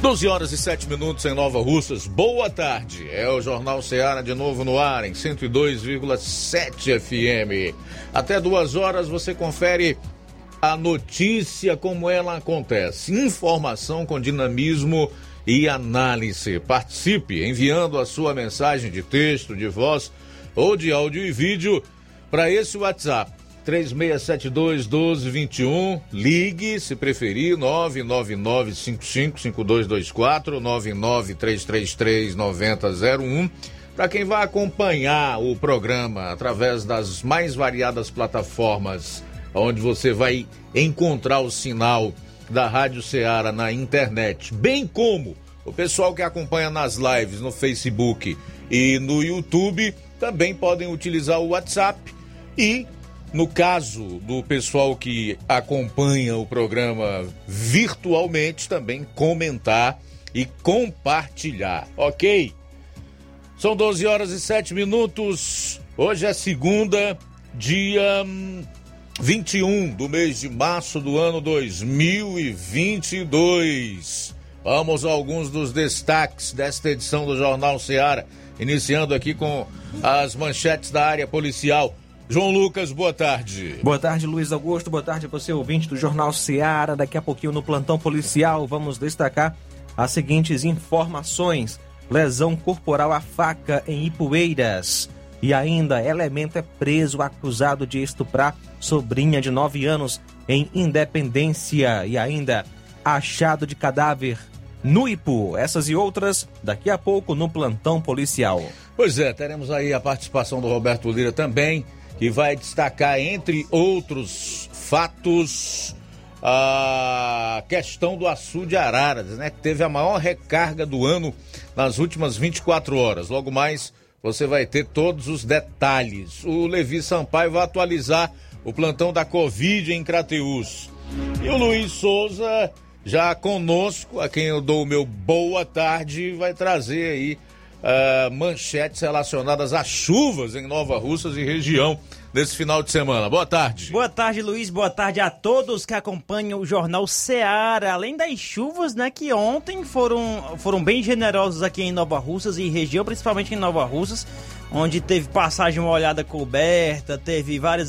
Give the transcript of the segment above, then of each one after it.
12 horas e 7 minutos em Nova Russas. Boa tarde. É o Jornal Ceará de novo no ar em 102,7 FM. Até duas horas você confere a notícia como ela acontece. Informação com dinamismo e análise. Participe enviando a sua mensagem de texto, de voz ou de áudio e vídeo para esse WhatsApp 3672 1221. Ligue, se preferir, 999555224 99333 9001. Para quem vai acompanhar o programa através das mais variadas plataformas, onde você vai encontrar o sinal da Rádio Ceará na internet, bem como o pessoal que acompanha nas lives no Facebook e no YouTube, também podem utilizar o WhatsApp e no caso do pessoal que acompanha o programa virtualmente, também comentar e compartilhar, ok? São 12 horas e 7 minutos. Hoje é segunda, dia 21 hum, do mês de março do ano 2022. Vamos a alguns dos destaques desta edição do Jornal Seara, iniciando aqui com as manchetes da área policial. João Lucas, boa tarde. Boa tarde, Luiz Augusto. Boa tarde a você, ouvinte do Jornal Seara. Daqui a pouquinho no plantão policial vamos destacar as seguintes informações: lesão corporal à faca em Ipueiras. E ainda, elemento é preso acusado de estuprar sobrinha de 9 anos em Independência. E ainda, achado de cadáver no Ipu. Essas e outras daqui a pouco no plantão policial. Pois é, teremos aí a participação do Roberto Lira também que vai destacar, entre outros fatos, a questão do açude Araras, né? Que teve a maior recarga do ano nas últimas 24 horas. Logo mais você vai ter todos os detalhes. O Levi Sampaio vai atualizar o plantão da Covid em Crateus. E o Luiz Souza, já conosco, a quem eu dou o meu boa tarde, vai trazer aí uh, manchetes relacionadas às chuvas em Nova Russas e região nesse final de semana. Boa tarde. Boa tarde, Luiz. Boa tarde a todos que acompanham o Jornal Seara. Além das chuvas, né, que ontem foram, foram bem generosas aqui em Nova Russas e região, principalmente em Nova Russas, onde teve passagem molhada coberta, teve vários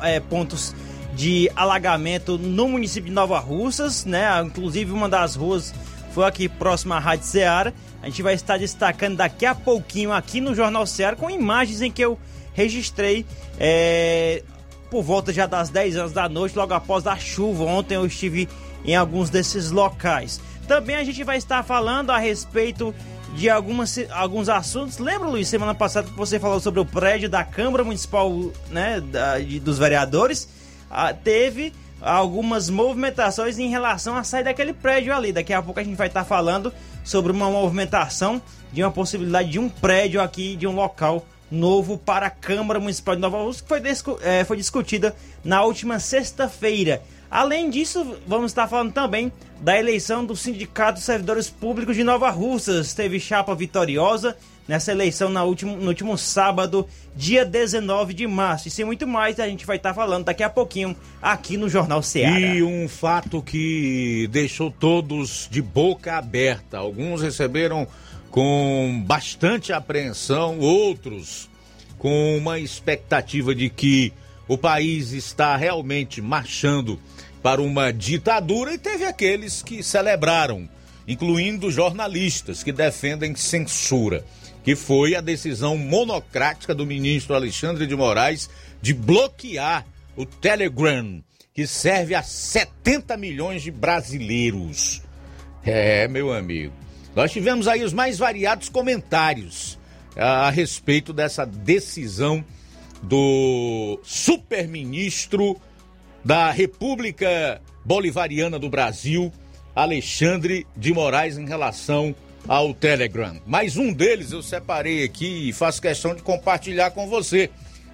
é, pontos de alagamento no município de Nova Russas, né? Inclusive uma das ruas foi aqui próxima à Rádio Ceará. A gente vai estar destacando daqui a pouquinho aqui no Jornal Ceará com imagens em que eu registrei é, por volta já das 10 horas da noite, logo após a chuva. Ontem eu estive em alguns desses locais. Também a gente vai estar falando a respeito de algumas, alguns assuntos. Lembra, Luiz, semana passada que você falou sobre o prédio da Câmara Municipal né, da, de, dos Vereadores? Ah, teve algumas movimentações em relação a sair daquele prédio ali. Daqui a pouco a gente vai estar falando sobre uma movimentação de uma possibilidade de um prédio aqui, de um local novo para a Câmara Municipal de Nova Rússia, que foi, é, foi discutida na última sexta-feira. Além disso, vamos estar falando também da eleição do Sindicato de Servidores Públicos de Nova Russas. Teve chapa vitoriosa nessa eleição na último, no último sábado, dia 19 de março. E sem muito mais, a gente vai estar falando daqui a pouquinho aqui no Jornal Ceará. E um fato que deixou todos de boca aberta. Alguns receberam com bastante apreensão, outros com uma expectativa de que o país está realmente marchando para uma ditadura e teve aqueles que celebraram, incluindo jornalistas que defendem censura, que foi a decisão monocrática do ministro Alexandre de Moraes de bloquear o Telegram, que serve a 70 milhões de brasileiros. É, meu amigo. Nós tivemos aí os mais variados comentários a, a respeito dessa decisão do superministro da República Bolivariana do Brasil, Alexandre de Moraes, em relação ao Telegram. Mais um deles eu separei aqui e faço questão de compartilhar com você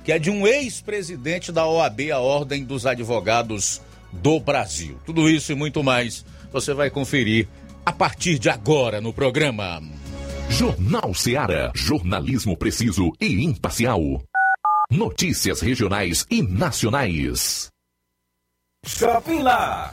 que é de um ex-presidente da OAB, a Ordem dos Advogados do Brasil. Tudo isso e muito mais você vai conferir a partir de agora no programa. Jornal Seara. Jornalismo preciso e imparcial. Notícias regionais e nacionais. Shopping Lá.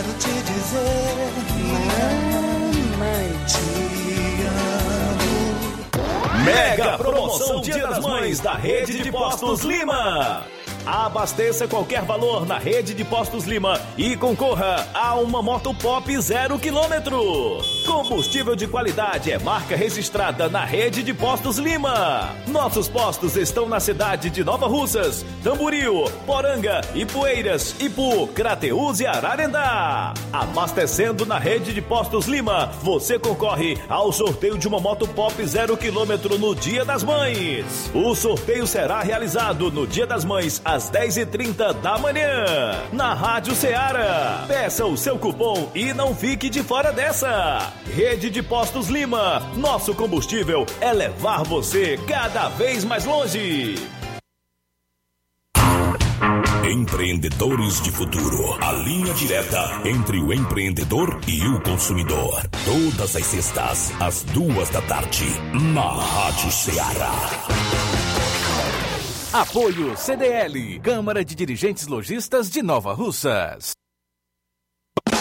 Quero te dizer, te amo. Mega promoção Dia das Mães da Rede de Postos Lima. Abasteça qualquer valor na rede de Postos Lima e concorra a uma moto pop zero quilômetro. Combustível de qualidade é marca registrada na rede de Postos Lima. Nossos postos estão na cidade de Nova Russas, Tamboril, Poranga, Ipueiras, Ipu, Crateús e Ararendá. Abastecendo na rede de Postos Lima, você concorre ao sorteio de uma moto pop zero quilômetro no Dia das Mães. O sorteio será realizado no Dia das Mães às 10h30 da manhã, na Rádio Ceará. Peça o seu cupom e não fique de fora dessa. Rede de Postos Lima, nosso combustível é levar você cada vez mais longe. Empreendedores de Futuro. A linha direta entre o empreendedor e o consumidor. Todas as sextas, às duas da tarde, na Rádio Ceará. Apoio CDL, Câmara de Dirigentes Logistas de Nova Russas.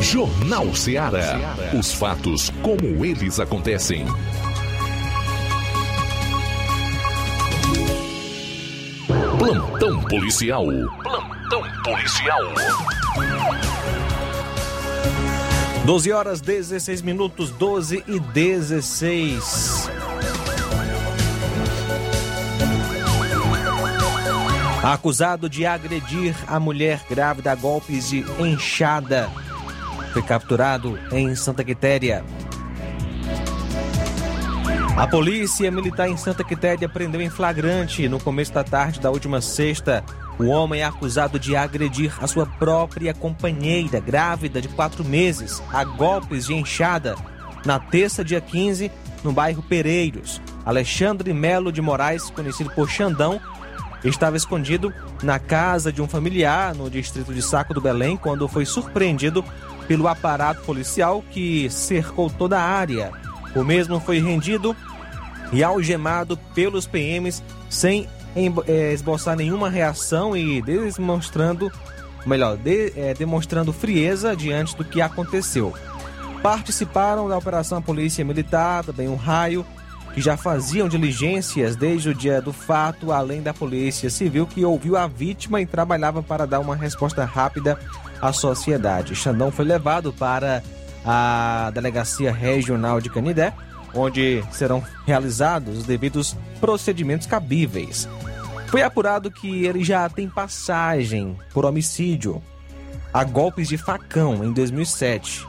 Jornal Ceará. Os fatos como eles acontecem. Plantão policial. Plantão policial. 12 horas 16 minutos, 12 e 16. Acusado de agredir a mulher grávida a golpes de enxada. Foi capturado em Santa Quitéria. A polícia militar em Santa Quitéria prendeu em flagrante no começo da tarde da última sexta. O homem é acusado de agredir a sua própria companheira, grávida de quatro meses, a golpes de enxada, na terça, dia 15, no bairro Pereiros. Alexandre Melo de Moraes, conhecido por Xandão, estava escondido na casa de um familiar no distrito de Saco do Belém quando foi surpreendido pelo aparato policial que cercou toda a área. O mesmo foi rendido e algemado pelos PMs sem eh, esboçar nenhuma reação e demonstrando, melhor, de- eh, demonstrando frieza diante do que aconteceu. Participaram da operação Polícia Militar, também um raio, que já faziam diligências desde o dia do fato, além da Polícia Civil, que ouviu a vítima e trabalhava para dar uma resposta rápida à sociedade. Xandão foi levado para a Delegacia Regional de Canidé, onde serão realizados os devidos procedimentos cabíveis. Foi apurado que ele já tem passagem por homicídio a golpes de facão em 2007,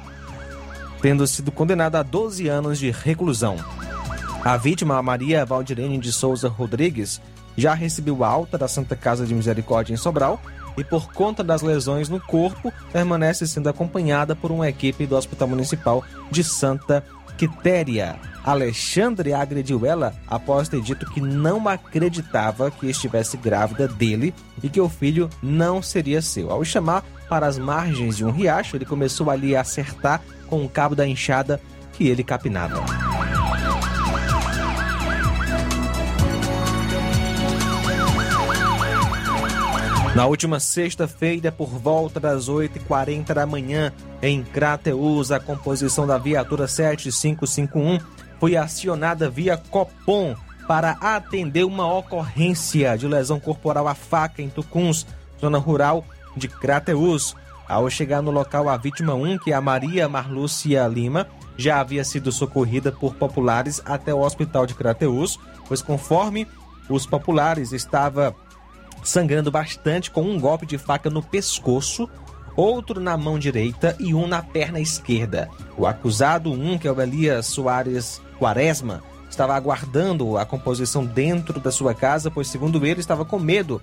tendo sido condenado a 12 anos de reclusão. A vítima, a Maria Valdirene de Souza Rodrigues, já recebeu alta da Santa Casa de Misericórdia em Sobral e, por conta das lesões no corpo, permanece sendo acompanhada por uma equipe do Hospital Municipal de Santa Quitéria. Alexandre agrediu ela após ter dito que não acreditava que estivesse grávida dele e que o filho não seria seu. Ao chamar para as margens de um riacho, ele começou ali a acertar com o cabo da enxada que ele capinava. Na última sexta-feira, por volta das 8h40 da manhã, em Crateus, a composição da viatura 7551 foi acionada via Copom para atender uma ocorrência de lesão corporal à faca em Tucuns, zona rural de Crateus. Ao chegar no local, a vítima 1, que é a Maria Marlúcia Lima, já havia sido socorrida por populares até o hospital de Crateus, pois conforme os populares estava sangrando bastante com um golpe de faca no pescoço, outro na mão direita e um na perna esquerda. O acusado, um que é o Elias Soares Quaresma, estava aguardando a composição dentro da sua casa, pois segundo ele estava com medo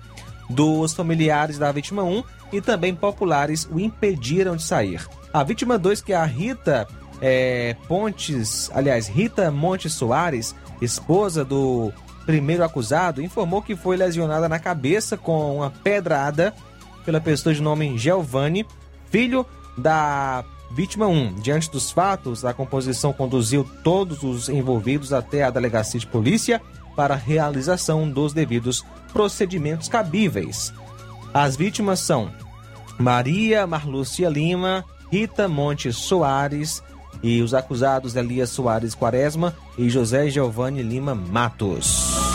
dos familiares da vítima 1 e também populares o impediram de sair. A vítima 2, que é a Rita é, Pontes, aliás, Rita Montes Soares, esposa do primeiro acusado, informou que foi lesionada na cabeça com uma pedrada pela pessoa de nome Giovanni, filho da vítima 1. Diante dos fatos, a composição conduziu todos os envolvidos até a delegacia de polícia para a realização dos devidos procedimentos cabíveis. As vítimas são Maria Marlúcia Lima, Rita Monte Soares e os acusados Elias Soares Quaresma e José Giovanni Lima Matos.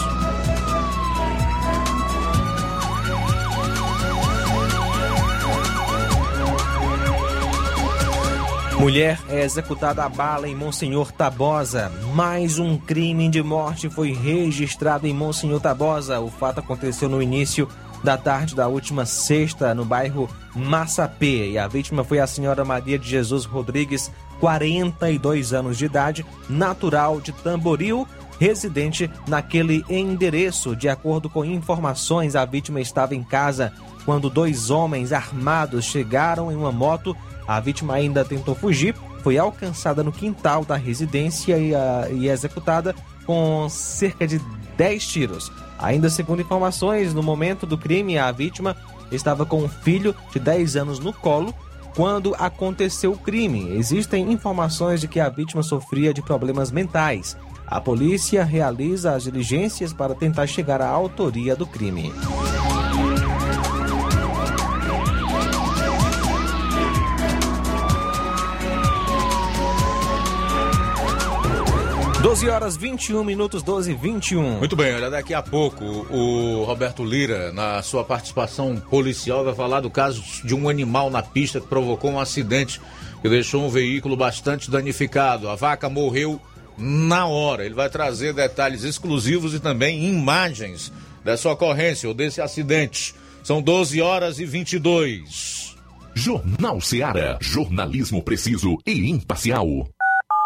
Mulher é executada a bala em Monsenhor Tabosa. Mais um crime de morte foi registrado em Monsenhor Tabosa. O fato aconteceu no início da tarde da última sexta, no bairro Massapê. E a vítima foi a senhora Maria de Jesus Rodrigues, 42 anos de idade, natural de Tamboril, residente naquele endereço. De acordo com informações, a vítima estava em casa quando dois homens armados chegaram em uma moto. A vítima ainda tentou fugir, foi alcançada no quintal da residência e, e executada com cerca de 10 tiros. Ainda segundo informações, no momento do crime, a vítima estava com um filho de 10 anos no colo quando aconteceu o crime. Existem informações de que a vítima sofria de problemas mentais. A polícia realiza as diligências para tentar chegar à autoria do crime. 12 horas 21 minutos, 12 e 21. Muito bem, olha, daqui a pouco o Roberto Lira, na sua participação policial, vai falar do caso de um animal na pista que provocou um acidente que deixou um veículo bastante danificado. A vaca morreu na hora. Ele vai trazer detalhes exclusivos e também imagens dessa ocorrência ou desse acidente. São 12 horas e 22. Jornal Seara. Jornalismo preciso e imparcial.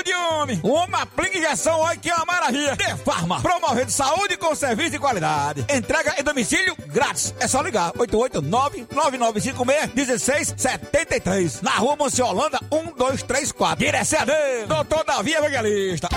ajude, homem. Uma aplica injeção, olha que é uma maravilha. Defarma, promovendo saúde com serviço de qualidade. Entrega em domicílio grátis. É só ligar, 889-9956-1673. Na rua Monsiolanda, 1234. Direção dele, doutor Davi Evangelista.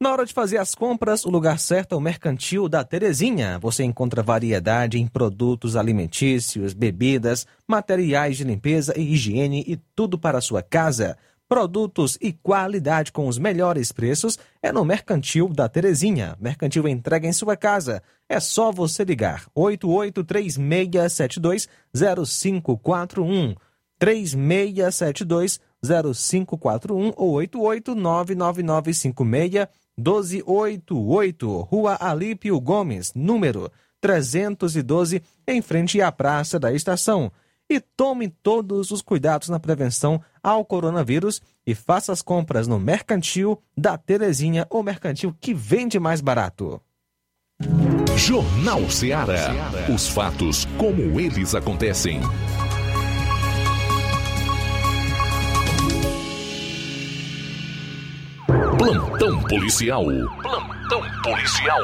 Na hora de fazer as compras, o lugar certo é o Mercantil da Terezinha. Você encontra variedade em produtos alimentícios, bebidas, materiais de limpeza e higiene e tudo para a sua casa. Produtos e qualidade com os melhores preços é no Mercantil da Terezinha. Mercantil entrega em sua casa. É só você ligar 8836720541 36720541 ou 8899956 1288, Rua Alípio Gomes, número 312, em frente à Praça da Estação. E tome todos os cuidados na prevenção ao coronavírus e faça as compras no Mercantil da Terezinha, ou mercantil que vende mais barato. Jornal Ceará. Os fatos como eles acontecem. Plantão policial. Plantão policial.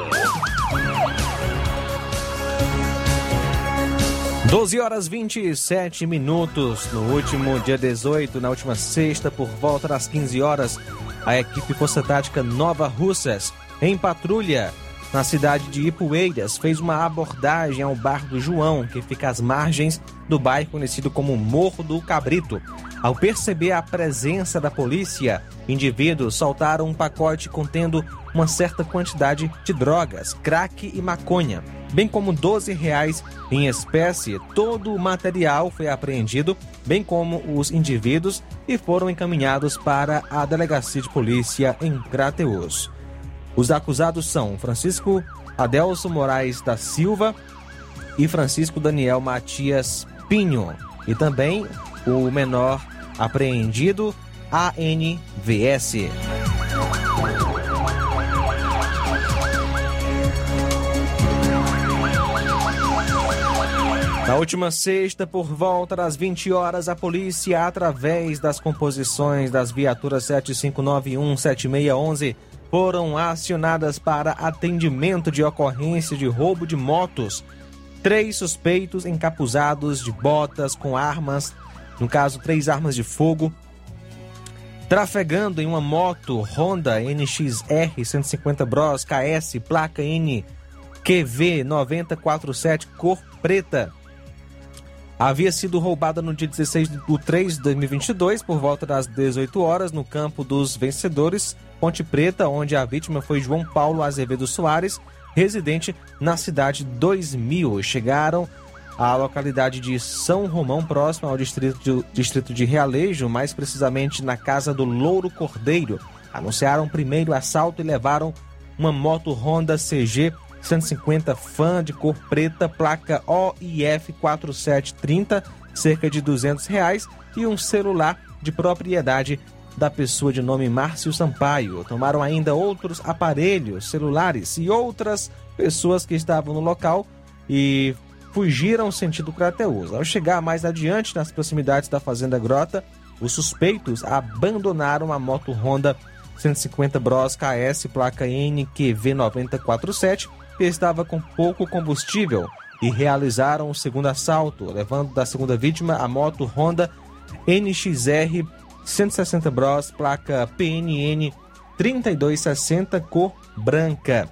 12 horas 27 minutos. No último dia 18, na última sexta, por volta das 15 horas, a equipe Força Tática Nova Russas, em patrulha na cidade de Ipueiras, fez uma abordagem ao bar do João, que fica às margens do bairro conhecido como Morro do Cabrito. Ao perceber a presença da polícia, indivíduos soltaram um pacote contendo uma certa quantidade de drogas, crack e maconha, bem como 12 reais em espécie. Todo o material foi apreendido, bem como os indivíduos, e foram encaminhados para a delegacia de polícia em Crateus. Os acusados são Francisco Adelso Moraes da Silva e Francisco Daniel Matias Pinho. E também o menor apreendido, ANVS. Na última sexta, por volta das 20 horas, a polícia, através das composições das viaturas 7591 7611, foram acionadas para atendimento de ocorrência de roubo de motos. Três suspeitos encapuzados de botas com armas, no caso, três armas de fogo, trafegando em uma moto Honda NXR 150 Bros KS, placa NQV 9047, cor preta. Havia sido roubada no dia 16 de 3 de 2022, por volta das 18 horas, no campo dos vencedores, Ponte Preta, onde a vítima foi João Paulo Azevedo Soares, residente na cidade 2000. Chegaram à localidade de São Romão, próximo ao distrito de, distrito de Realejo, mais precisamente na casa do Louro Cordeiro. Anunciaram primeiro assalto e levaram uma moto Honda CG 150 Fan de cor preta, placa OIF 4730, cerca de 200 reais e um celular de propriedade da pessoa de nome Márcio Sampaio. Tomaram ainda outros aparelhos celulares e outras pessoas que estavam no local e fugiram sentido Crateus. Ao chegar mais adiante nas proximidades da Fazenda Grota, os suspeitos abandonaram a moto Honda 150 Bros KS placa NQV 9047 que estava com pouco combustível e realizaram o segundo assalto, levando da segunda vítima a moto Honda NXR 160 Bros, placa PNN 3260, cor branca.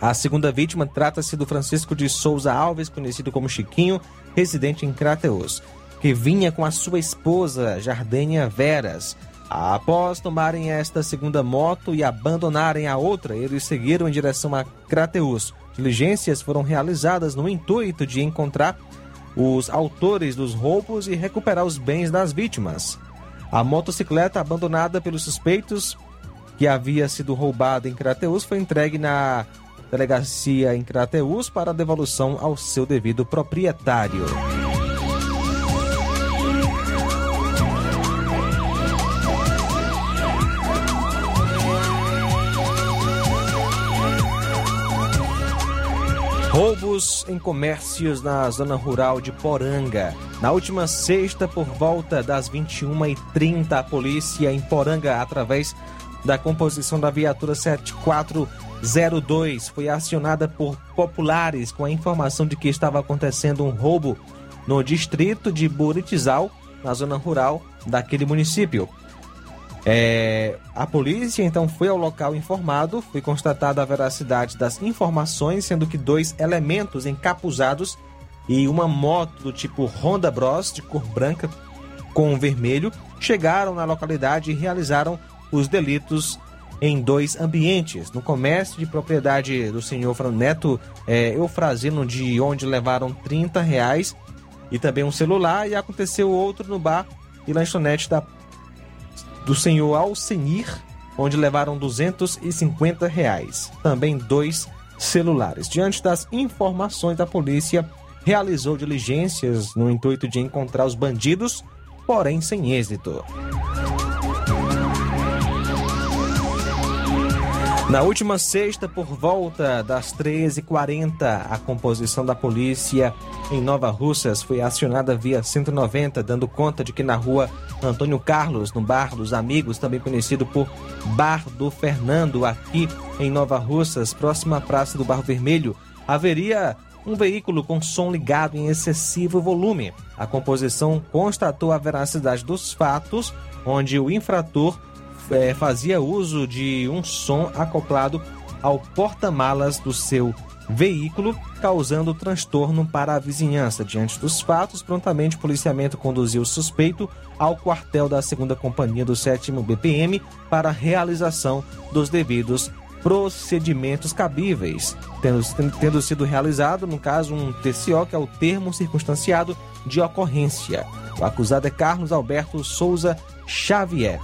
A segunda vítima trata-se do Francisco de Souza Alves, conhecido como Chiquinho, residente em Crateus, que vinha com a sua esposa, Jardênia Veras. Após tomarem esta segunda moto e abandonarem a outra, eles seguiram em direção a Crateus. Diligências foram realizadas no intuito de encontrar os autores dos roubos e recuperar os bens das vítimas. A motocicleta abandonada pelos suspeitos que havia sido roubada em Crateus foi entregue na delegacia em Crateus para devolução ao seu devido proprietário. Roubos em comércios na zona rural de Poranga. Na última sexta, por volta das 21h30, a polícia em Poranga, através da composição da viatura 7402, foi acionada por populares com a informação de que estava acontecendo um roubo no distrito de Buritizal, na zona rural daquele município. É, a polícia então foi ao local informado, foi constatada a veracidade das informações, sendo que dois elementos encapuzados e uma moto do tipo Honda Bros de cor branca com vermelho chegaram na localidade e realizaram os delitos em dois ambientes, no comércio de propriedade do senhor Neto é, Eufrazino, de onde levaram 30 reais e também um celular, e aconteceu outro no bar e lanchonete da do senhor Alcenir, onde levaram 250 reais. Também dois celulares. Diante das informações da polícia, realizou diligências no intuito de encontrar os bandidos, porém sem êxito. Na última sexta, por volta das 13h40, a composição da polícia em Nova Russas foi acionada via 190, dando conta de que na rua Antônio Carlos, no Bar dos Amigos, também conhecido por Bar do Fernando, aqui em Nova Russas, próxima à Praça do Barro Vermelho, haveria um veículo com som ligado em excessivo volume. A composição constatou a veracidade dos fatos, onde o infrator é, fazia uso de um som acoplado ao porta-malas do seu veículo, causando transtorno para a vizinhança. Diante dos fatos, prontamente o policiamento conduziu o suspeito ao quartel da segunda companhia do 7 BPM para a realização dos devidos procedimentos cabíveis, tendo, tendo sido realizado, no caso, um TCO, que é o termo circunstanciado de ocorrência. O acusado é Carlos Alberto Souza Xavier.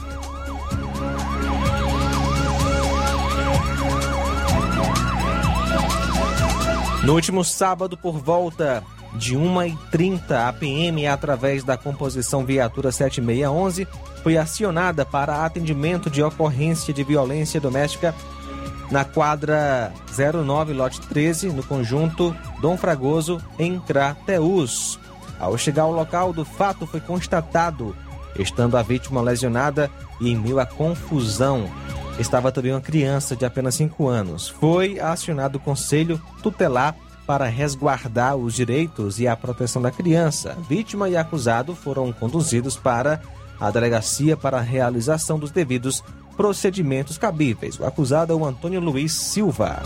No último sábado, por volta de 1h30, a PM, através da composição viatura 7611, foi acionada para atendimento de ocorrência de violência doméstica na quadra 09, lote 13, no conjunto Dom Fragoso, em Crateus. Ao chegar ao local do fato, foi constatado, estando a vítima lesionada e em meio à confusão, estava também uma criança de apenas 5 anos. Foi acionado o conselho tutelar para resguardar os direitos e a proteção da criança. Vítima e acusado foram conduzidos para a delegacia para a realização dos devidos procedimentos cabíveis. O acusado é o Antônio Luiz Silva.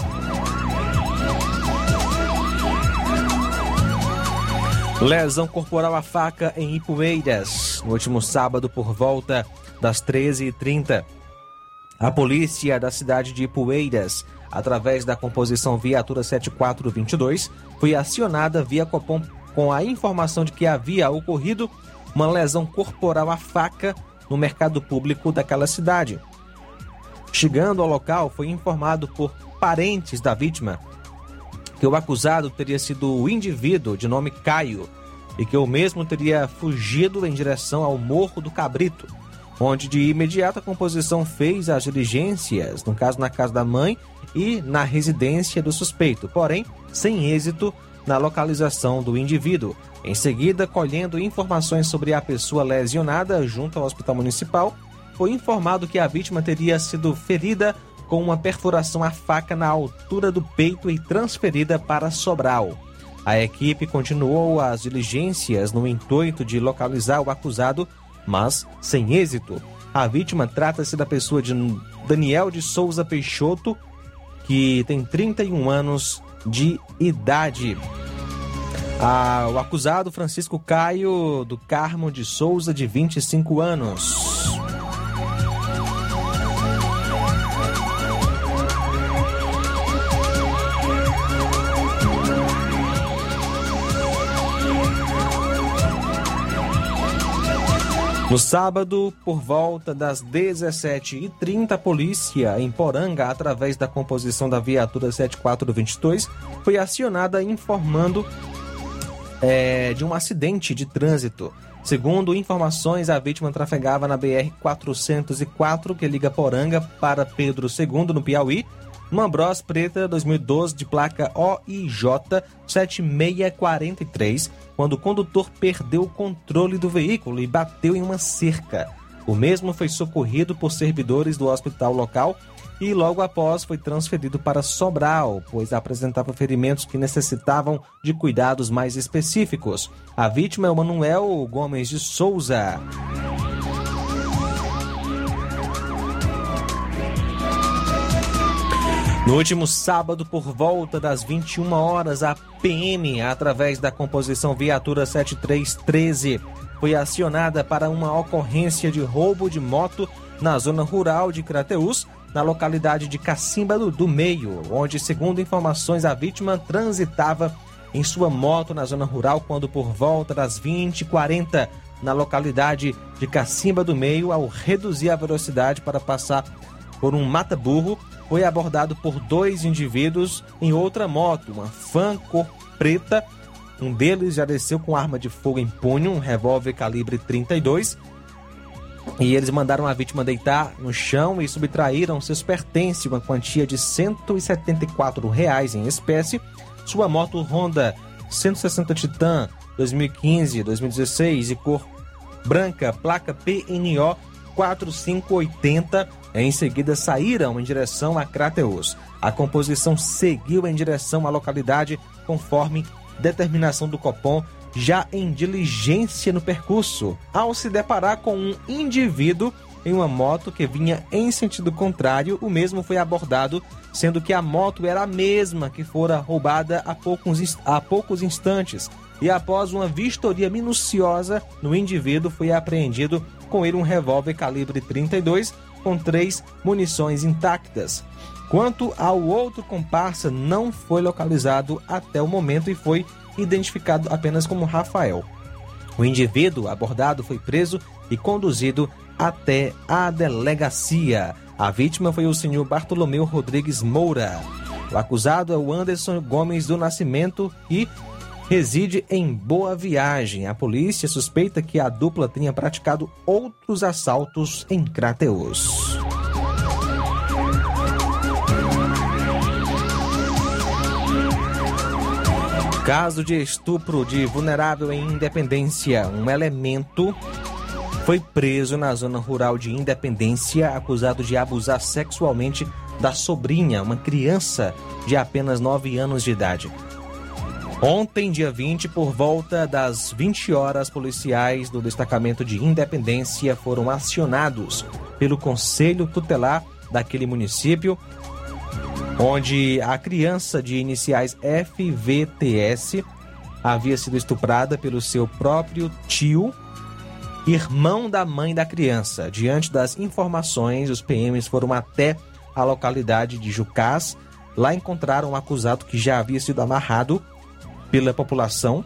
Lesão corporal à faca em Ipueiras. No último sábado, por volta das 13h30, a polícia da cidade de Ipueiras, através da composição Viatura 7422, foi acionada via Copom com a informação de que havia ocorrido uma lesão corporal à faca no mercado público daquela cidade. Chegando ao local, foi informado por parentes da vítima que o acusado teria sido o indivíduo de nome Caio e que o mesmo teria fugido em direção ao Morro do Cabrito, onde de imediato a composição fez as diligências, no caso na casa da mãe e na residência do suspeito, porém sem êxito na localização do indivíduo. Em seguida, colhendo informações sobre a pessoa lesionada junto ao hospital municipal, foi informado que a vítima teria sido ferida com uma perfuração à faca na altura do peito e transferida para Sobral. A equipe continuou as diligências no intuito de localizar o acusado, mas sem êxito. A vítima trata-se da pessoa de Daniel de Souza Peixoto, que tem 31 anos de idade. Ah, o acusado Francisco Caio do Carmo de Souza, de 25 anos. No sábado, por volta das 17h30, a polícia em Poranga, através da composição da viatura 7422, foi acionada informando é, de um acidente de trânsito. Segundo informações, a vítima trafegava na BR-404, que liga Poranga para Pedro II, no Piauí, uma Bros preta 2012 de placa OIJ 7643, quando o condutor perdeu o controle do veículo e bateu em uma cerca. O mesmo foi socorrido por servidores do hospital local e logo após foi transferido para Sobral, pois apresentava ferimentos que necessitavam de cuidados mais específicos. A vítima é o Manuel Gomes de Souza. No último sábado, por volta das 21 horas, a PM, através da composição Viatura 7313, foi acionada para uma ocorrência de roubo de moto na zona rural de Crateús, na localidade de Cacimba do, Meio, onde, segundo informações, a vítima transitava em sua moto na zona rural quando, por volta das 20h40, na localidade de Cacimba do Meio, ao reduzir a velocidade para passar por um mata-burro, foi abordado por dois indivíduos em outra moto, uma fan cor preta. Um deles já desceu com arma de fogo em punho, um revólver calibre 32. E eles mandaram a vítima deitar no chão e subtraíram seus pertences, uma quantia de 174 reais em espécie. Sua moto Honda 160 Titan 2015-2016 e cor branca, placa PNO 4580. Em seguida, saíram em direção a Crateus. A composição seguiu em direção à localidade conforme determinação do Copom, já em diligência no percurso, ao se deparar com um indivíduo em uma moto que vinha em sentido contrário, o mesmo foi abordado, sendo que a moto era a mesma que fora roubada há poucos, há poucos instantes. E após uma vistoria minuciosa no indivíduo, foi apreendido com ele um revólver calibre 32 com três munições intactas. Quanto ao outro comparsa, não foi localizado até o momento e foi identificado apenas como Rafael. O indivíduo abordado foi preso e conduzido até a delegacia. A vítima foi o senhor Bartolomeu Rodrigues Moura. O acusado é o Anderson Gomes do Nascimento e reside em Boa Viagem. A polícia suspeita que a dupla tenha praticado outros assaltos em Crateus. Caso de estupro de vulnerável em Independência. Um elemento foi preso na zona rural de Independência, acusado de abusar sexualmente da sobrinha, uma criança de apenas 9 anos de idade. Ontem, dia 20, por volta das 20 horas, policiais do destacamento de Independência foram acionados pelo Conselho Tutelar daquele município, onde a criança de iniciais FVTS havia sido estuprada pelo seu próprio tio, irmão da mãe da criança. Diante das informações, os PMs foram até a localidade de Jucás. Lá encontraram um acusado que já havia sido amarrado pela população.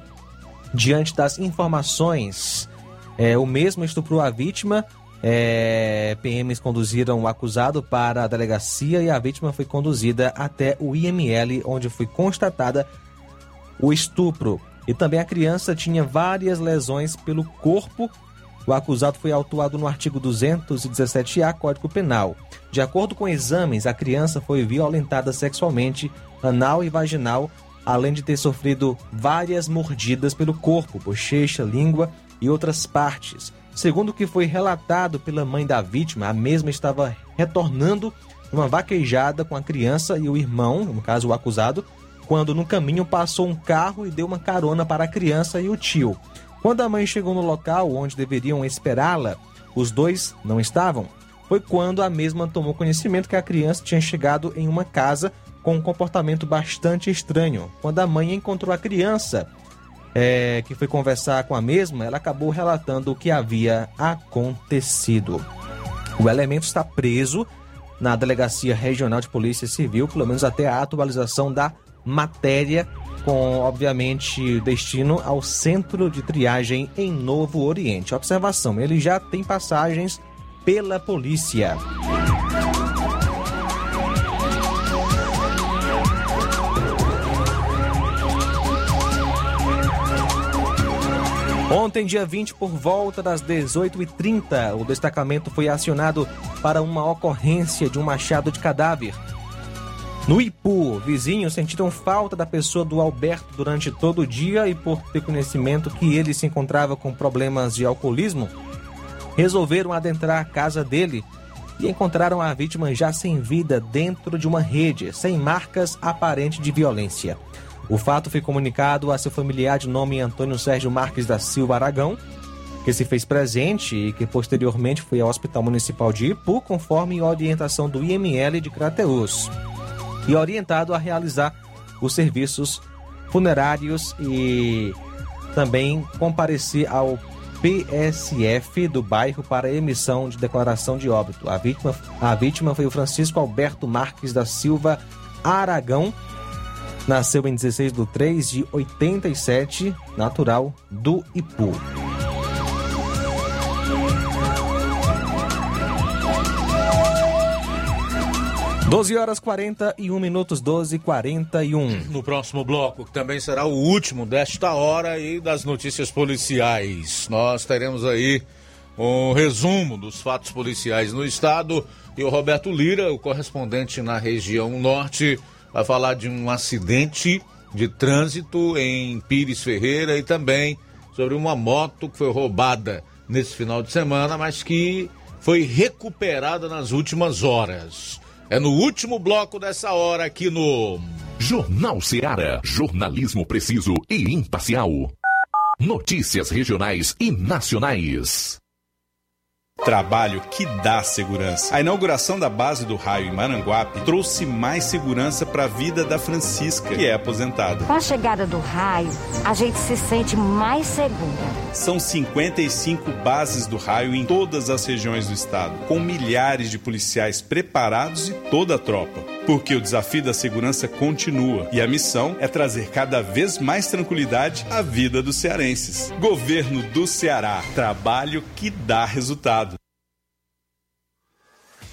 Diante das informações, é, o mesmo estuprou a vítima. É, PMs conduziram o acusado para a delegacia e a vítima foi conduzida até o IML, onde foi constatada o estupro. E também a criança tinha várias lesões pelo corpo. O acusado foi autuado no artigo 217-A Código Penal. De acordo com exames, a criança foi violentada sexualmente, anal e vaginal além de ter sofrido várias mordidas pelo corpo, bochecha, língua e outras partes. Segundo o que foi relatado pela mãe da vítima, a mesma estava retornando uma vaquejada com a criança e o irmão, no caso o acusado, quando no caminho passou um carro e deu uma carona para a criança e o tio. Quando a mãe chegou no local onde deveriam esperá-la, os dois não estavam. Foi quando a mesma tomou conhecimento que a criança tinha chegado em uma casa com um comportamento bastante estranho. Quando a mãe encontrou a criança, é, que foi conversar com a mesma, ela acabou relatando o que havia acontecido. O elemento está preso na Delegacia Regional de Polícia Civil, pelo menos até a atualização da matéria com, obviamente, destino ao centro de triagem em Novo Oriente. Observação: ele já tem passagens pela polícia. Ontem, dia 20, por volta das 18h30, o destacamento foi acionado para uma ocorrência de um machado de cadáver. No Ipu, vizinhos sentiram falta da pessoa do Alberto durante todo o dia e, por ter conhecimento que ele se encontrava com problemas de alcoolismo, resolveram adentrar a casa dele e encontraram a vítima já sem vida dentro de uma rede, sem marcas aparentes de violência. O fato foi comunicado a seu familiar de nome Antônio Sérgio Marques da Silva Aragão, que se fez presente e que posteriormente foi ao Hospital Municipal de Ipu, conforme orientação do IML de Crateus, e orientado a realizar os serviços funerários e também comparecer ao PSF do bairro para emissão de declaração de óbito. A vítima, a vítima foi o Francisco Alberto Marques da Silva Aragão, Nasceu em 16 de 3 de 87, natural do Ipu. Doze horas 41 minutos, 12 e 41. No próximo bloco, que também será o último desta hora e das notícias policiais. Nós teremos aí um resumo dos fatos policiais no estado e o Roberto Lira, o correspondente na região norte, vai falar de um acidente de trânsito em Pires Ferreira e também sobre uma moto que foi roubada nesse final de semana, mas que foi recuperada nas últimas horas. É no último bloco dessa hora aqui no Jornal Seara. Jornalismo preciso e imparcial. Notícias regionais e nacionais. Trabalho que dá segurança. A inauguração da base do raio em Maranguape trouxe mais segurança para a vida da Francisca, que é aposentada. Com a chegada do raio, a gente se sente mais segura. São 55 bases do raio em todas as regiões do estado, com milhares de policiais preparados e toda a tropa. Porque o desafio da segurança continua e a missão é trazer cada vez mais tranquilidade à vida dos cearenses. Governo do Ceará. Trabalho que dá resultado.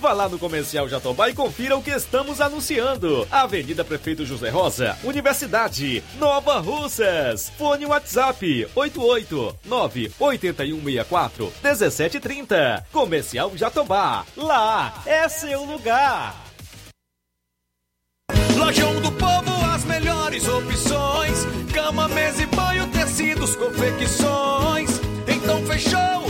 Vá lá no Comercial Jatobá e confira o que estamos anunciando. Avenida Prefeito José Rosa, Universidade, Nova Russas. Fone WhatsApp 889-8164-1730. Comercial Jatobá. Lá é seu lugar. Lojão do Povo, as melhores opções: cama, mesa e banho, tecidos, confecções. Então fechou,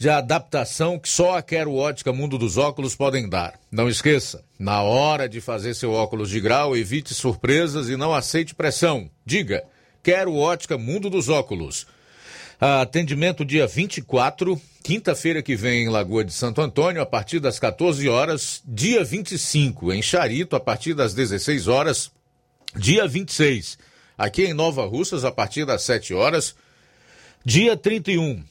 de adaptação que só a Quero Ótica Mundo dos Óculos podem dar. Não esqueça, na hora de fazer seu óculos de grau, evite surpresas e não aceite pressão. Diga, Quero Ótica Mundo dos Óculos. Atendimento dia 24, quinta-feira que vem em Lagoa de Santo Antônio, a partir das 14 horas. Dia 25, em Charito, a partir das 16 horas. Dia 26, aqui em Nova Russas, a partir das 7 horas. Dia 31,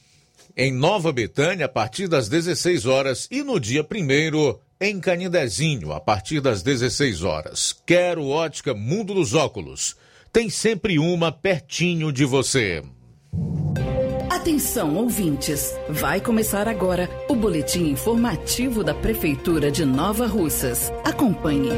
em Nova Betânia, a partir das 16 horas. E no dia 1 em Canindezinho, a partir das 16 horas. Quero ótica Mundo dos Óculos. Tem sempre uma pertinho de você. Atenção, ouvintes! Vai começar agora o boletim informativo da Prefeitura de Nova Russas. Acompanhe.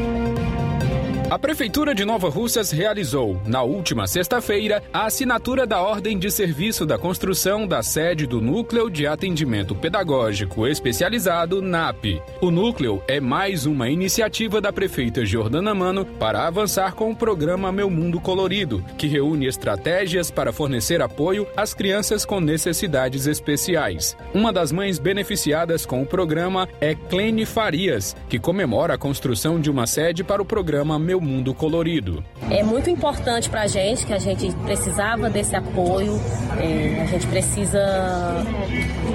A Prefeitura de Nova Russas realizou, na última sexta-feira, a assinatura da Ordem de Serviço da construção da sede do Núcleo de Atendimento Pedagógico Especializado, NAP. O núcleo é mais uma iniciativa da prefeita Jordana Mano para avançar com o programa Meu Mundo Colorido, que reúne estratégias para fornecer apoio às crianças com necessidades especiais. Uma das mães beneficiadas com o programa é Clene Farias, que comemora a construção de uma sede para o programa Meu Mundo Colorido. É muito importante para a gente, que a gente precisava desse apoio, é, a gente precisa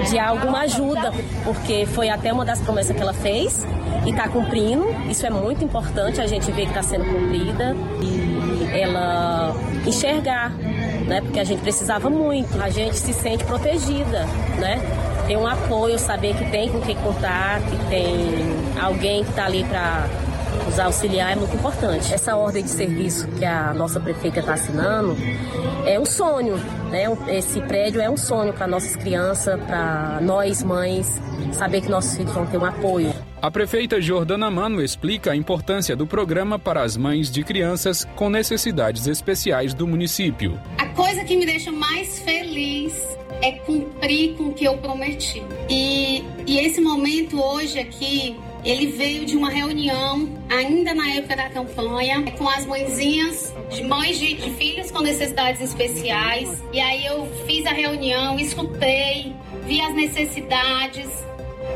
de alguma ajuda, porque foi até uma das promessas que ela fez e está cumprindo. Isso é muito importante, a gente vê que está sendo cumprida e ela enxergar, né? Porque a gente precisava muito, a gente se sente protegida, né? Tem um apoio, saber que tem com quem contar, que tem alguém que está ali para nos auxiliar é muito importante. Essa ordem de serviço que a nossa prefeita está assinando é um sonho, né? Esse prédio é um sonho para nossas crianças, para nós mães, saber que nossos filhos vão ter um apoio. A prefeita Jordana Mano explica a importância do programa para as mães de crianças com necessidades especiais do município. A coisa que me deixa mais feliz é cumprir com o que eu prometi. E, e esse momento hoje aqui ele veio de uma reunião, ainda na época da campanha, com as mãezinhas, de mães de, de filhos com necessidades especiais. E aí eu fiz a reunião, escutei, vi as necessidades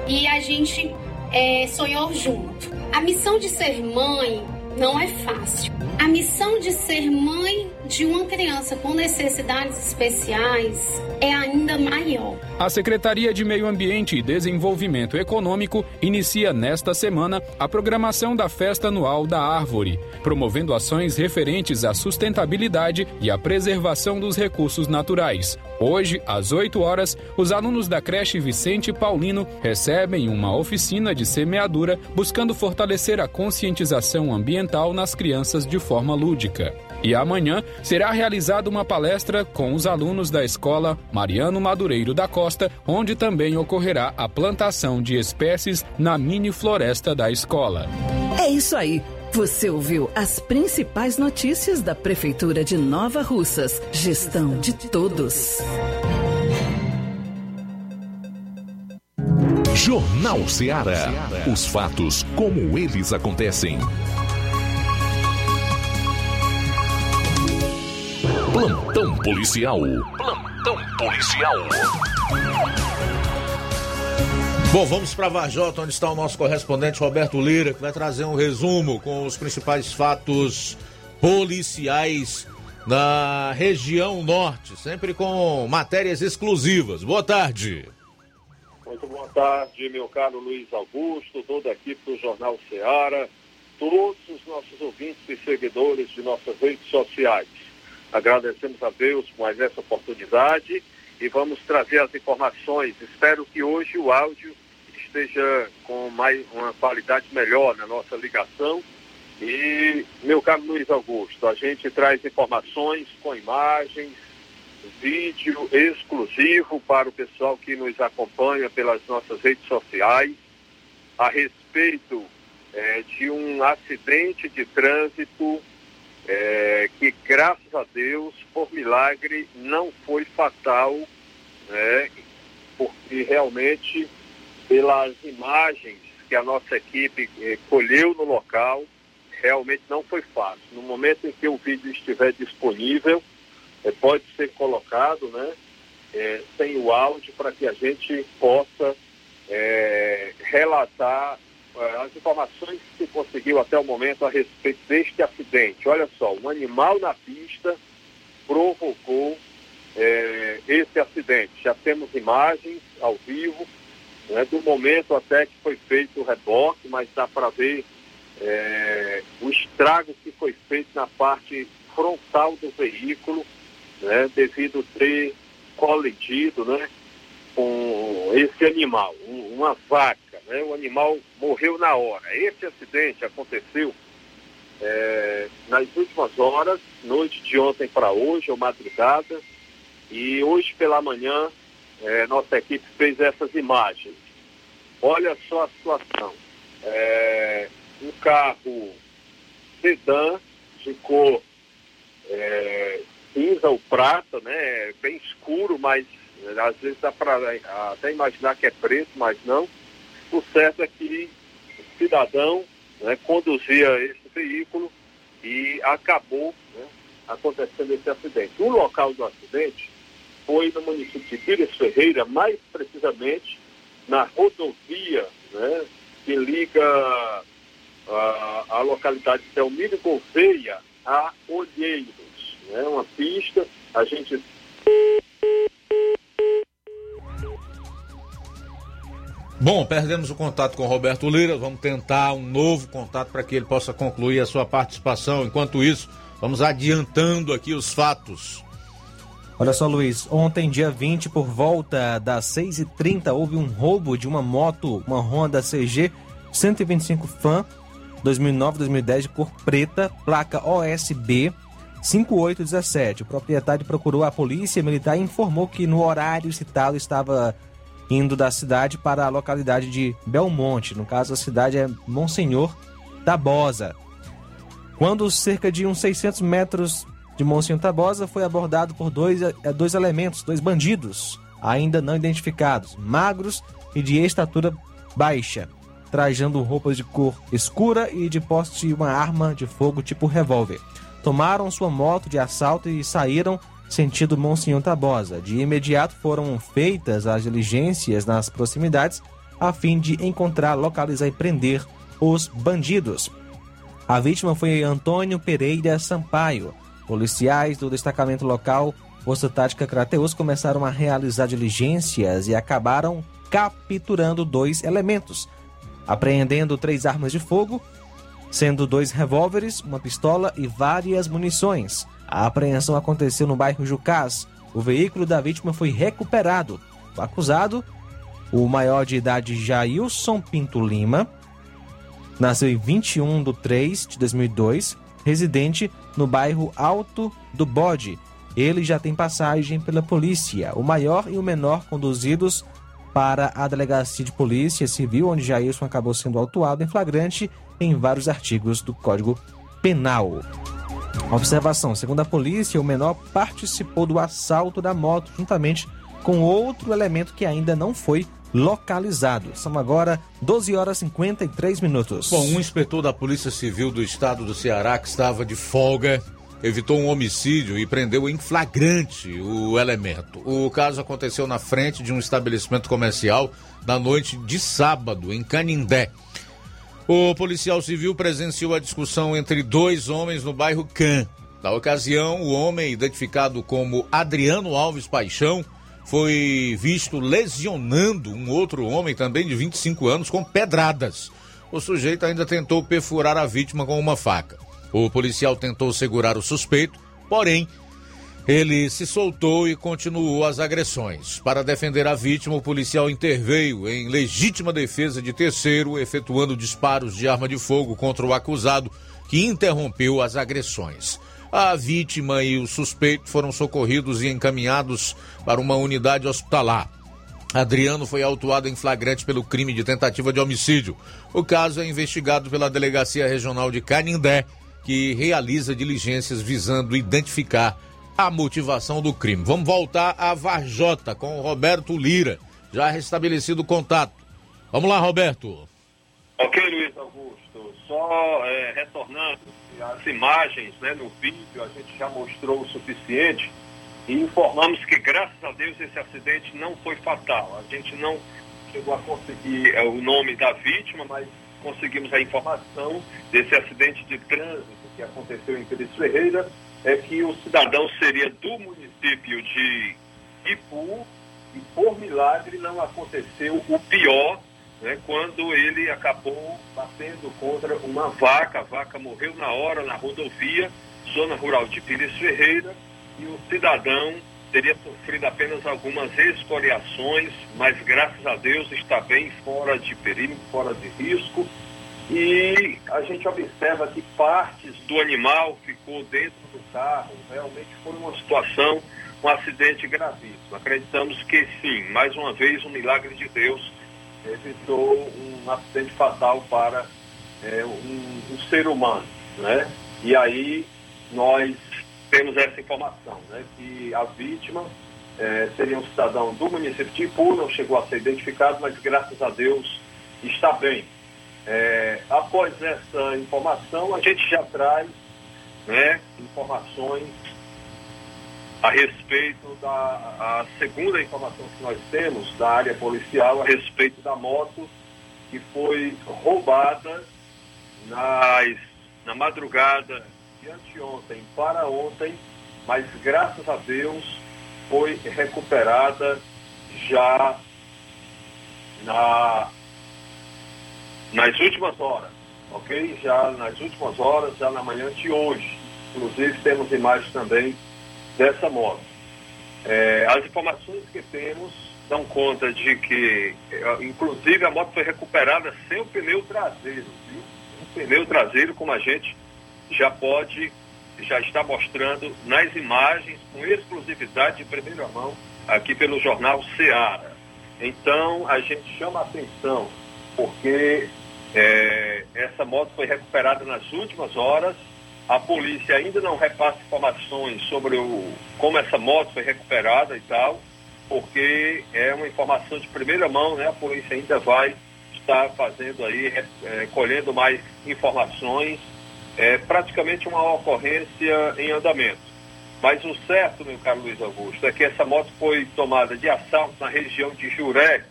e a gente é, sonhou junto. A missão de ser mãe não é fácil. A missão de ser mãe de uma criança com necessidades especiais é ainda maior. A Secretaria de Meio Ambiente e Desenvolvimento Econômico inicia nesta semana a programação da Festa Anual da Árvore, promovendo ações referentes à sustentabilidade e à preservação dos recursos naturais. Hoje, às 8 horas, os alunos da creche Vicente Paulino recebem uma oficina de semeadura buscando fortalecer a conscientização ambiental nas crianças de forma lúdica. E amanhã será realizada uma palestra com os alunos da escola Mariano Madureiro da Costa, onde também ocorrerá a plantação de espécies na mini floresta da escola. É isso aí. Você ouviu as principais notícias da Prefeitura de Nova Russas. Gestão de todos. Jornal Ceará. Os fatos como eles acontecem. Plantão policial. Plantão policial. Bom, vamos para Varjota, onde está o nosso correspondente Roberto Lira, que vai trazer um resumo com os principais fatos policiais na região norte, sempre com matérias exclusivas. Boa tarde. Muito boa tarde, meu caro Luiz Augusto, toda a equipe do Jornal Ceará, todos os nossos ouvintes e seguidores de nossas redes sociais. Agradecemos a Deus por mais essa oportunidade e vamos trazer as informações. Espero que hoje o áudio esteja com mais uma qualidade melhor na nossa ligação. E, meu caro Luiz Augusto, a gente traz informações com imagens, vídeo exclusivo para o pessoal que nos acompanha pelas nossas redes sociais a respeito é, de um acidente de trânsito é, que graças a Deus, por milagre, não foi fatal, né, porque realmente, pelas imagens que a nossa equipe eh, colheu no local, realmente não foi fácil. No momento em que o vídeo estiver disponível, eh, pode ser colocado, né, eh, sem o áudio, para que a gente possa relatar as informações que se conseguiu até o momento a respeito deste acidente. Olha só, um animal na pista provocou é, esse acidente. Já temos imagens ao vivo né, do momento até que foi feito o reboque, mas dá para ver é, o estrago que foi feito na parte frontal do veículo, né, devido ter colidido né, com esse animal, um, uma vaca. Né, o animal morreu na hora. Esse acidente aconteceu é, nas últimas horas, noite de ontem para hoje, ou madrugada, e hoje pela manhã, é, nossa equipe fez essas imagens. Olha só a situação. É, um carro sedã de cor é, cinza ou prata, né? Bem escuro, mas às vezes dá para até imaginar que é preto, mas não. O certo é que o cidadão né, conduzia esse veículo e acabou né, acontecendo esse acidente. O local do acidente foi no município de Pires Ferreira, mais precisamente na rodovia né, que liga a, a localidade de Telmiro Gouveia a Olheiros. Né, uma pista, a gente Bom, perdemos o contato com o Roberto Lira, vamos tentar um novo contato para que ele possa concluir a sua participação. Enquanto isso, vamos adiantando aqui os fatos. Olha só, Luiz, ontem, dia 20, por volta das 6h30, houve um roubo de uma moto, uma Honda CG 125 Fan 2009-2010 de cor preta, placa OSB 5817. O proprietário procurou a polícia militar e informou que no horário citado estava indo da cidade para a localidade de Belmonte. No caso, a cidade é Monsenhor Tabosa. Quando cerca de uns 600 metros de Monsenhor Tabosa, foi abordado por dois, eh, dois elementos, dois bandidos, ainda não identificados, magros e de estatura baixa, trajando roupas de cor escura e de posse uma arma de fogo tipo revólver. Tomaram sua moto de assalto e saíram sentido Monsenhor Tabosa. De imediato foram feitas as diligências nas proximidades a fim de encontrar, localizar e prender os bandidos. A vítima foi Antônio Pereira Sampaio. Policiais do destacamento local Força Tática Crateus começaram a realizar diligências e acabaram capturando dois elementos, apreendendo três armas de fogo, sendo dois revólveres, uma pistola e várias munições. A apreensão aconteceu no bairro Jucás. O veículo da vítima foi recuperado. O acusado, o maior de idade Jailson Pinto Lima, nasceu em 21 de 3 de 2002, residente no bairro Alto do Bode. Ele já tem passagem pela polícia. O maior e o menor conduzidos para a delegacia de polícia civil, onde Jailson acabou sendo autuado em flagrante em vários artigos do Código Penal. Observação: segundo a polícia, o menor participou do assalto da moto juntamente com outro elemento que ainda não foi localizado. São agora 12 horas e 53 minutos. Bom, um inspetor da Polícia Civil do estado do Ceará que estava de folga evitou um homicídio e prendeu em flagrante o elemento. O caso aconteceu na frente de um estabelecimento comercial na noite de sábado, em Canindé. O policial civil presenciou a discussão entre dois homens no bairro Can. Na ocasião, o homem, identificado como Adriano Alves Paixão, foi visto lesionando um outro homem, também de 25 anos, com pedradas. O sujeito ainda tentou perfurar a vítima com uma faca. O policial tentou segurar o suspeito, porém, ele se soltou e continuou as agressões. Para defender a vítima, o policial interveio em legítima defesa de terceiro, efetuando disparos de arma de fogo contra o acusado, que interrompeu as agressões. A vítima e o suspeito foram socorridos e encaminhados para uma unidade hospitalar. Adriano foi autuado em flagrante pelo crime de tentativa de homicídio. O caso é investigado pela Delegacia Regional de Canindé, que realiza diligências visando identificar a motivação do crime. Vamos voltar a Varjota com o Roberto Lira, já restabelecido o contato. Vamos lá, Roberto. Ok, Luiz Augusto. Só é, retornando as imagens né, no vídeo, a gente já mostrou o suficiente e informamos que, graças a Deus, esse acidente não foi fatal. A gente não chegou a conseguir é, o nome da vítima, mas conseguimos a informação desse acidente de trânsito que aconteceu em Pires Ferreira é que o cidadão seria do município de Ipu e por milagre não aconteceu o pior, né, quando ele acabou batendo contra uma vaca, a vaca morreu na hora na rodovia, zona rural de Pires Ferreira, e o cidadão teria sofrido apenas algumas escoriações, mas graças a Deus está bem fora de perigo, fora de risco. E a gente observa que partes do animal ficou dentro do carro. Realmente foi uma situação, um acidente gravíssimo. Acreditamos que sim, mais uma vez um milagre de Deus evitou um acidente fatal para é, um, um ser humano, né? E aí nós temos essa informação, né, que a vítima é, seria um cidadão do município de Ipu, não chegou a ser identificado, mas graças a Deus está bem. É, após essa informação, a gente já traz né, informações a respeito da segunda informação que nós temos da área policial a respeito da moto que foi roubada nas, na madrugada de anteontem para ontem, mas graças a Deus foi recuperada já na, nas últimas horas, ok? Já nas últimas horas, já na manhã de hoje. Inclusive temos imagens também dessa moto. É, as informações que temos dão conta de que, é, inclusive, a moto foi recuperada sem o pneu traseiro, viu? Um pneu traseiro, como a gente já pode, já está mostrando nas imagens, com exclusividade de primeira mão, aqui pelo jornal Seara. Então, a gente chama a atenção, porque é, essa moto foi recuperada nas últimas horas. A polícia ainda não repassa informações sobre o, como essa moto foi recuperada e tal, porque é uma informação de primeira mão, né? A polícia ainda vai estar fazendo aí, é, colhendo mais informações é praticamente uma ocorrência em andamento. Mas o certo, meu caro Luiz Augusto, é que essa moto foi tomada de assalto na região de Juré,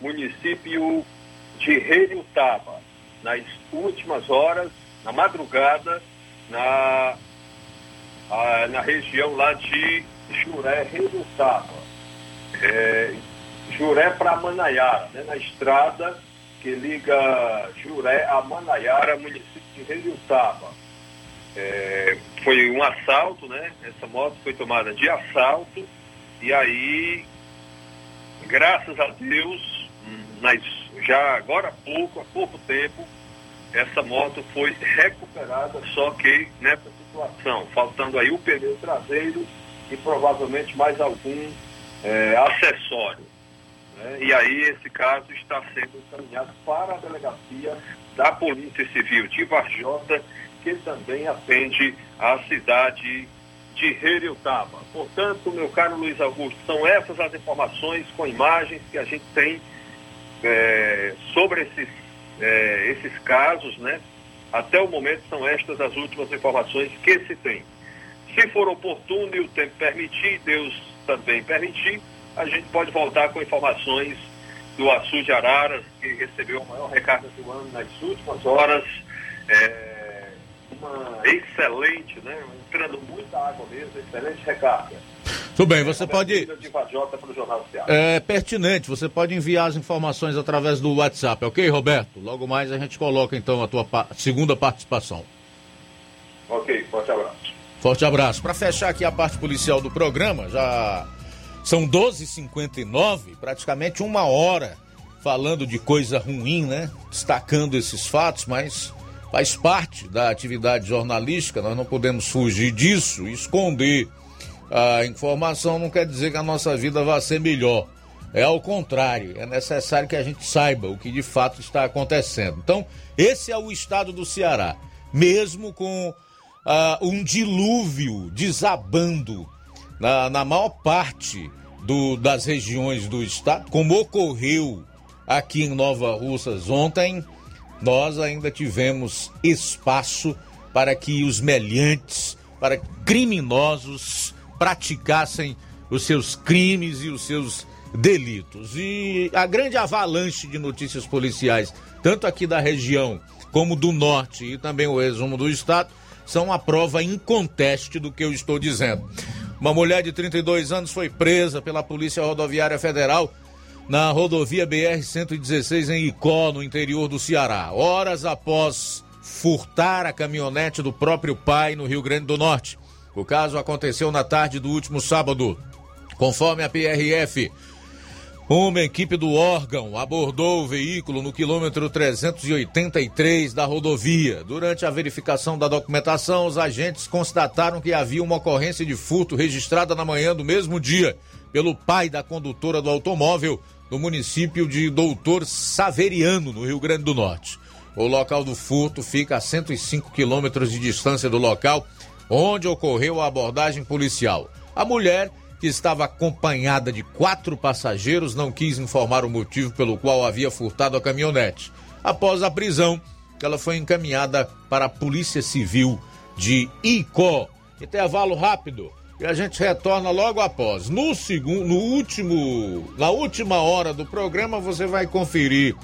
município de Reiutaba, nas últimas horas, na madrugada, na, a, na região lá de Juré, Reiutaba. É, Juré para Manaiara, né, na estrada que liga Juré a Manaiara, município de Reiutaba. É, foi um assalto, né? Essa moto foi tomada de assalto e aí, graças a Deus, nas, já agora há pouco, há pouco tempo, essa moto foi recuperada, só que nessa situação, faltando aí o pneu traseiro e provavelmente mais algum é, acessório. Né? E aí esse caso está sendo encaminhado para a delegacia da Polícia Civil de Varjota, que também atende a cidade de Heriutaba. Portanto, meu caro Luiz Augusto, são essas as informações com imagens que a gente tem é, sobre esses, é, esses casos, né? Até o momento são estas as últimas informações que se tem. Se for oportuno e o tempo permitir, Deus também permitir, a gente pode voltar com informações do Açu de Araras, que recebeu a maior recarga do ano nas últimas horas. É, uma excelente, né? Entrando muita água mesmo, excelente recarga. Tudo bem, você pode. É pertinente, você pode enviar as informações através do WhatsApp, ok, Roberto? Logo mais a gente coloca então a tua segunda participação. Ok, forte abraço. Forte abraço. Para fechar aqui a parte policial do programa, já são 12h59, praticamente uma hora falando de coisa ruim, né? Destacando esses fatos, mas faz parte da atividade jornalística, nós não podemos fugir disso, esconder a informação não quer dizer que a nossa vida vai ser melhor. É ao contrário, é necessário que a gente saiba o que de fato está acontecendo. Então, esse é o estado do Ceará, mesmo com uh, um dilúvio desabando na, na maior parte do, das regiões do estado, como ocorreu aqui em Nova Russas ontem, nós ainda tivemos espaço para que os meliantes, para criminosos praticassem os seus crimes e os seus delitos. E a grande avalanche de notícias policiais, tanto aqui da região como do norte e também o resumo do estado, são a prova inconteste do que eu estou dizendo. Uma mulher de 32 anos foi presa pela Polícia Rodoviária Federal na rodovia BR-116 em Icó, no interior do Ceará. Horas após furtar a caminhonete do próprio pai no Rio Grande do Norte. O caso aconteceu na tarde do último sábado. Conforme a PRF, uma equipe do órgão abordou o veículo no quilômetro 383 da rodovia. Durante a verificação da documentação, os agentes constataram que havia uma ocorrência de furto registrada na manhã do mesmo dia pelo pai da condutora do automóvel no município de Doutor Saveriano, no Rio Grande do Norte. O local do furto fica a 105 quilômetros de distância do local onde ocorreu a abordagem policial. A mulher, que estava acompanhada de quatro passageiros, não quis informar o motivo pelo qual havia furtado a caminhonete. Após a prisão, ela foi encaminhada para a Polícia Civil de Icó. Intervalo rápido e a gente retorna logo após. No segundo, no último, na última hora do programa você vai conferir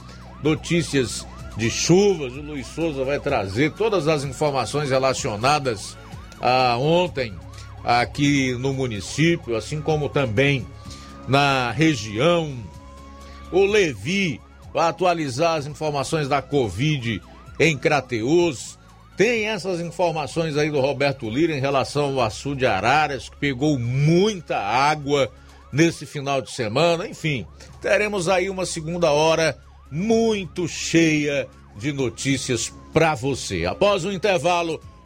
notícias de chuvas. O Luiz Souza vai trazer todas as informações relacionadas a ontem aqui no município, assim como também na região. O Levi vai atualizar as informações da Covid em Crateus. Tem essas informações aí do Roberto Lira em relação ao açude de Araras, que pegou muita água nesse final de semana. Enfim, teremos aí uma segunda hora muito cheia de notícias para você. Após o intervalo,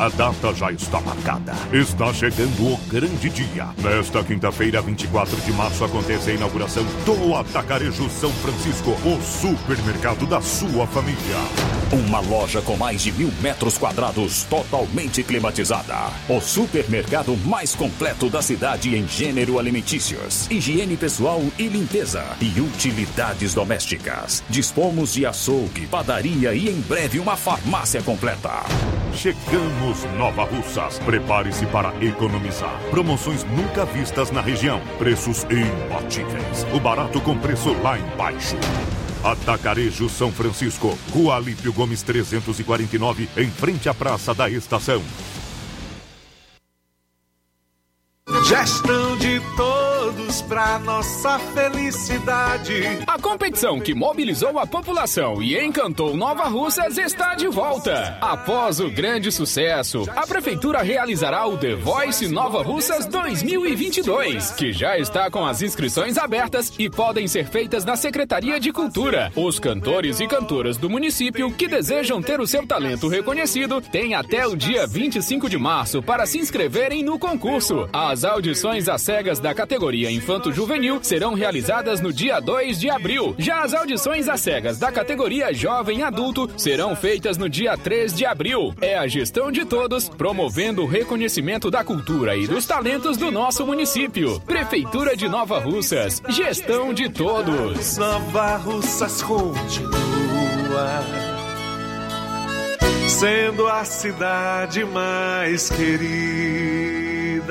A data já está marcada. Está chegando o grande dia. Nesta quinta-feira, 24 de março, acontece a inauguração do Atacarejo São Francisco, o supermercado da sua família. Uma loja com mais de mil metros quadrados, totalmente climatizada. O supermercado mais completo da cidade em gênero alimentícios, higiene pessoal e limpeza e utilidades domésticas. Dispomos de açougue, padaria e em breve uma farmácia completa. Chegamos Nova Russas. Prepare-se para economizar. Promoções nunca vistas na região. Preços imbatíveis. O barato com preço lá embaixo. Atacarejo São Francisco, Rua Alípio Gomes 349, em frente à Praça da Estação. Gestão de todos para nossa felicidade. A competição que mobilizou a população e encantou Nova Russas está de volta. Após o grande sucesso, a prefeitura realizará o The Voice Nova Russas 2022, que já está com as inscrições abertas e podem ser feitas na Secretaria de Cultura. Os cantores e cantoras do município que desejam ter o seu talento reconhecido têm até o dia 25 de março para se inscreverem no concurso. As audições às cegas da categoria categoria Infanto Juvenil serão realizadas no dia 2 de abril. Já as audições às cegas da categoria Jovem Adulto serão feitas no dia 3 de abril. É a gestão de todos, promovendo o reconhecimento da cultura e dos talentos do nosso município. Prefeitura de Nova Russas. Gestão de todos. Nova Russas continua sendo a cidade mais querida.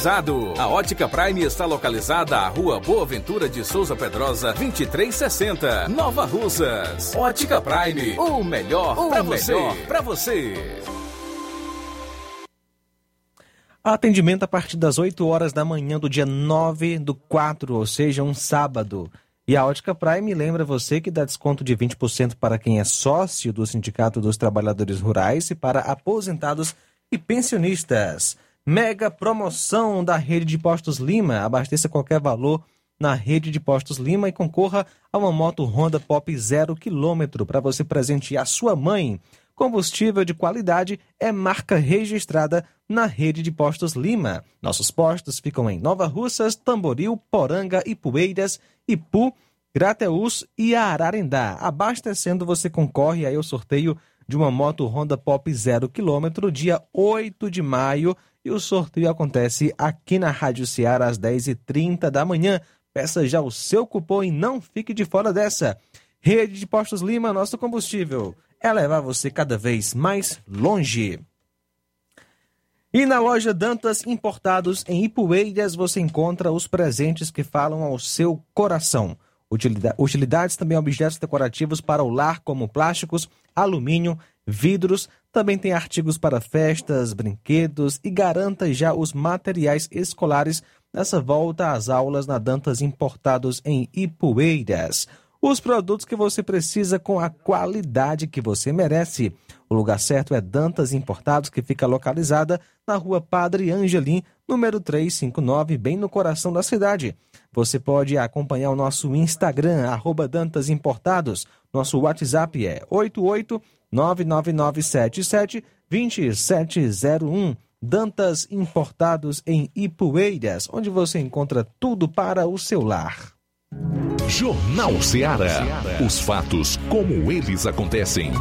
A Ótica Prime está localizada à Rua Boa Ventura de Souza Pedrosa, 2360, Nova Russas. Ótica Prime, o melhor para você. Pra você. Atendimento a partir das 8 horas da manhã do dia 9 do 4, ou seja, um sábado. E a Ótica Prime lembra você que dá desconto de 20% para quem é sócio do Sindicato dos Trabalhadores Rurais e para aposentados e pensionistas. Mega promoção da rede de postos Lima. Abasteça qualquer valor na rede de postos Lima e concorra a uma moto Honda Pop 0 km para você presentear sua mãe. Combustível de qualidade é marca registrada na rede de postos Lima. Nossos postos ficam em Nova Russas, Tamboril, Poranga, Ipueiras, Ipu, Grateus e Ararendá. Abastecendo, você concorre aí ao sorteio de uma moto Honda Pop 0 km, dia 8 de maio. E o sorteio acontece aqui na Rádio Ceará às 10h30 da manhã. Peça já o seu cupom e não fique de fora dessa. Rede de Postos Lima, nosso combustível. É levar você cada vez mais longe. E na loja Dantas Importados em Ipueiras você encontra os presentes que falam ao seu coração. Utilidades também objetos decorativos para o lar, como plásticos, alumínio, vidros. Também tem artigos para festas, brinquedos e garanta já os materiais escolares nessa volta às aulas na Dantas Importados em Ipueiras. Os produtos que você precisa com a qualidade que você merece. O lugar certo é Dantas Importados, que fica localizada na rua Padre Angelim, número 359, bem no coração da cidade. Você pode acompanhar o nosso Instagram, arroba Dantas Importados. Nosso WhatsApp é 88999772701. Dantas Importados em Ipueiras, onde você encontra tudo para o seu lar. Jornal Ceará. Os fatos como eles acontecem.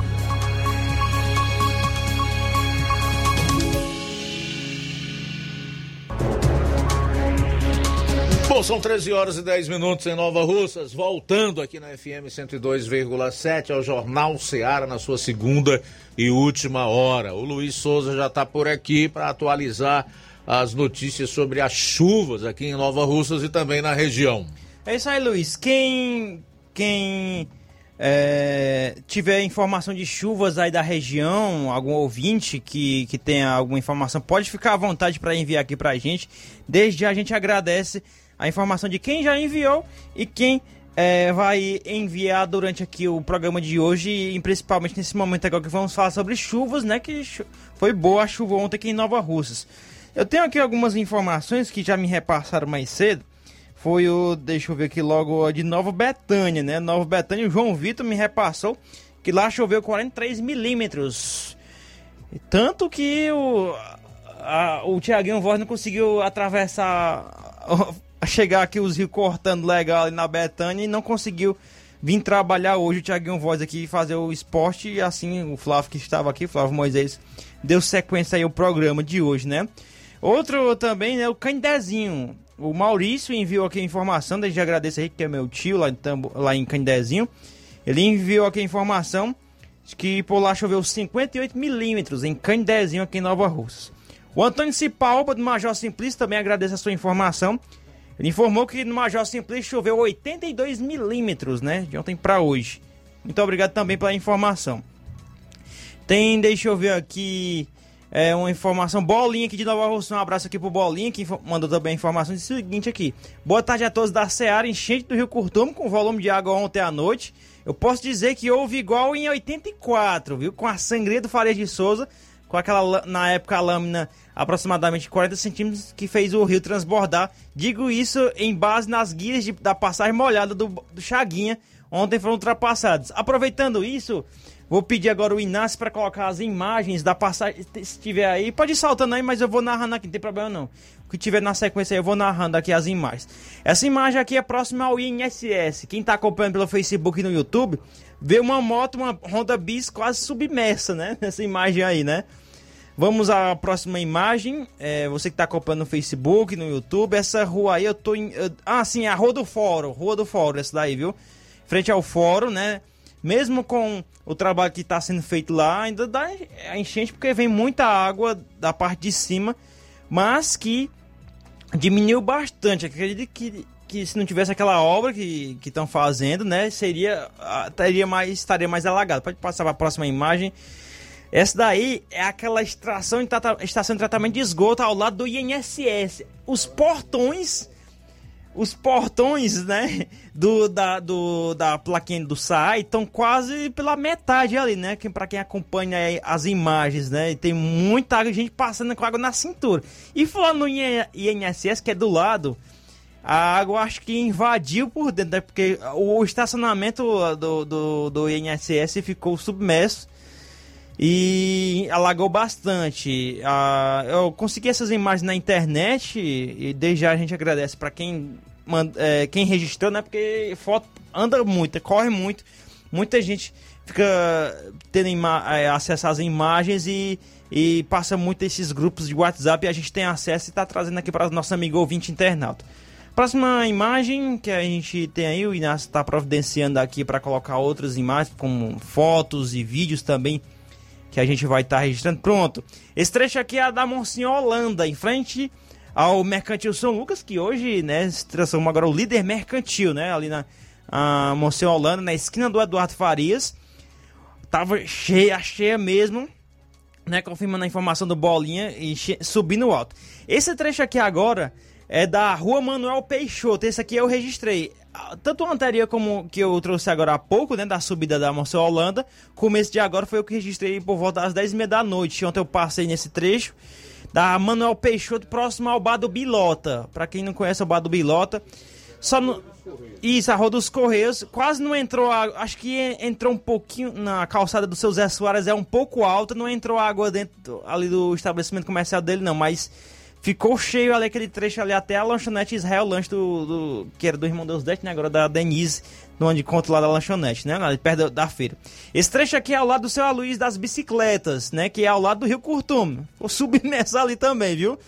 Bom, são 13 horas e 10 minutos em Nova Russas, voltando aqui na FM 102,7 ao Jornal Ceará na sua segunda e última hora. O Luiz Souza já está por aqui para atualizar as notícias sobre as chuvas aqui em Nova Russas e também na região. É isso aí, Luiz. Quem, quem é, tiver informação de chuvas aí da região, algum ouvinte que, que tenha alguma informação, pode ficar à vontade para enviar aqui para a gente. Desde já a gente agradece a informação de quem já enviou e quem é, vai enviar durante aqui o programa de hoje, e principalmente nesse momento agora que vamos falar sobre chuvas, né? Que foi boa a chuva ontem aqui em Nova Russas. Eu tenho aqui algumas informações que já me repassaram mais cedo. Foi o, deixa eu ver aqui logo, de Nova Betânia, né? Nova Betânia, o João Vitor me repassou que lá choveu 43 milímetros. Tanto que o, o Tiaguinho Voz não conseguiu atravessar, chegar aqui os rios cortando legal ali na Betânia e não conseguiu vir trabalhar hoje o Tiaguinho Voz aqui fazer o esporte e assim o Flávio que estava aqui, Flávio Moisés, deu sequência aí ao programa de hoje, né? Outro também, né, o Candezinho. O Maurício enviou aqui a informação, desde agradeço aí que é meu tio lá em, lá em Candezinho. Ele enviou aqui a informação de que por lá choveu 58 milímetros em Candezinho aqui em Nova Rússia. O Antônio Cipalba, do Major Simplício, também agradece a sua informação. Ele informou que no Major Simplício choveu 82 milímetros, né? De ontem para hoje. Muito obrigado também pela informação. Tem, deixa eu ver aqui, é, uma informação. Bolinha aqui de Nova Rússia. Um abraço aqui pro Bolinha, que mandou também a informação. O seguinte aqui. Boa tarde a todos da Seara, enchente do Rio Curtume, com volume de água ontem à noite. Eu posso dizer que houve igual em 84, viu? Com a sangria do Farias de Souza com aquela, na época, a lâmina aproximadamente 40 centímetros que fez o rio transbordar. Digo isso em base nas guias de, da passagem molhada do, do Chaguinha, ontem foram ultrapassados. Aproveitando isso, vou pedir agora o Inácio para colocar as imagens da passagem, se tiver aí. Pode ir saltando aí, mas eu vou narrando aqui, não tem problema não. O que tiver na sequência aí, eu vou narrando aqui as imagens. Essa imagem aqui é próxima ao INSS. Quem está acompanhando pelo Facebook e no YouTube, vê uma moto, uma Honda Bis quase submersa, né? Nessa imagem aí, né? Vamos à próxima imagem. É, você que está acompanhando no Facebook, no YouTube. Essa rua aí eu tô em. Eu, ah, sim, é a Rua do Fórum. Rua do Fórum, essa daí, viu? Frente ao Fórum, né? Mesmo com o trabalho que está sendo feito lá, ainda dá a enchente porque vem muita água da parte de cima, mas que diminuiu bastante. Acredito que, que se não tivesse aquela obra que estão fazendo, né? Seria. Teria mais, estaria mais alagado. Pode passar para a próxima imagem. Essa daí é aquela extração estação de tratamento de esgoto ao lado do INSS. Os portões, os portões, né, do, da, do, da plaquinha do SAI estão quase pela metade ali, né, que, para quem acompanha as imagens, né, e tem muita gente passando com água na cintura. E falando no INSS, que é do lado, a água acho que invadiu por dentro, né, porque o estacionamento do, do, do INSS ficou submerso e alagou bastante. Ah, eu consegui essas imagens na internet e desde já a gente agradece para quem, é, quem registrou, né? Porque foto anda muito, corre muito. Muita gente fica tendo é, acesso às imagens e, e passa muito esses grupos de WhatsApp e a gente tem acesso e está trazendo aqui para o nosso amigo ouvinte internauta. Próxima imagem que a gente tem aí, o Inácio está providenciando aqui para colocar outras imagens, como fotos e vídeos também que a gente vai estar tá registrando. Pronto. Esse trecho aqui é da Monsenhor Holanda, em frente ao Mercantil São Lucas, que hoje, né, se transformou agora o líder mercantil, né, ali na a Monsenhor Holanda, na esquina do Eduardo Farias. Tava cheia, cheia mesmo, né, confirmando a informação do Bolinha e subindo alto. Esse trecho aqui agora é da Rua Manuel Peixoto. Esse aqui eu registrei. Tanto o anterior como que eu trouxe agora há pouco, né? Da subida da Monsenhor Holanda. Começo de agora foi o que registrei por volta das 10h30 da noite. Ontem eu passei nesse trecho da Manuel Peixoto, próximo ao Bar do Bilota. Para quem não conhece o Bar do Bilota, só no... Isso, a Rua dos Correios. Quase não entrou água. Acho que entrou um pouquinho na calçada do seu Zé Soares, é um pouco alta. Não entrou água dentro ali do estabelecimento comercial dele, não. Mas Ficou cheio ali aquele trecho ali até a lanchonete Israel, lanche do, do que era do irmão dos Dete, né? Agora da Denise, no onde conta lá da lanchonete, né? Ali perto da, feira. Esse trecho aqui é ao lado do seu Aloysio das bicicletas, né? Que é ao lado do Rio Curtume. Vou submerso ali também, viu?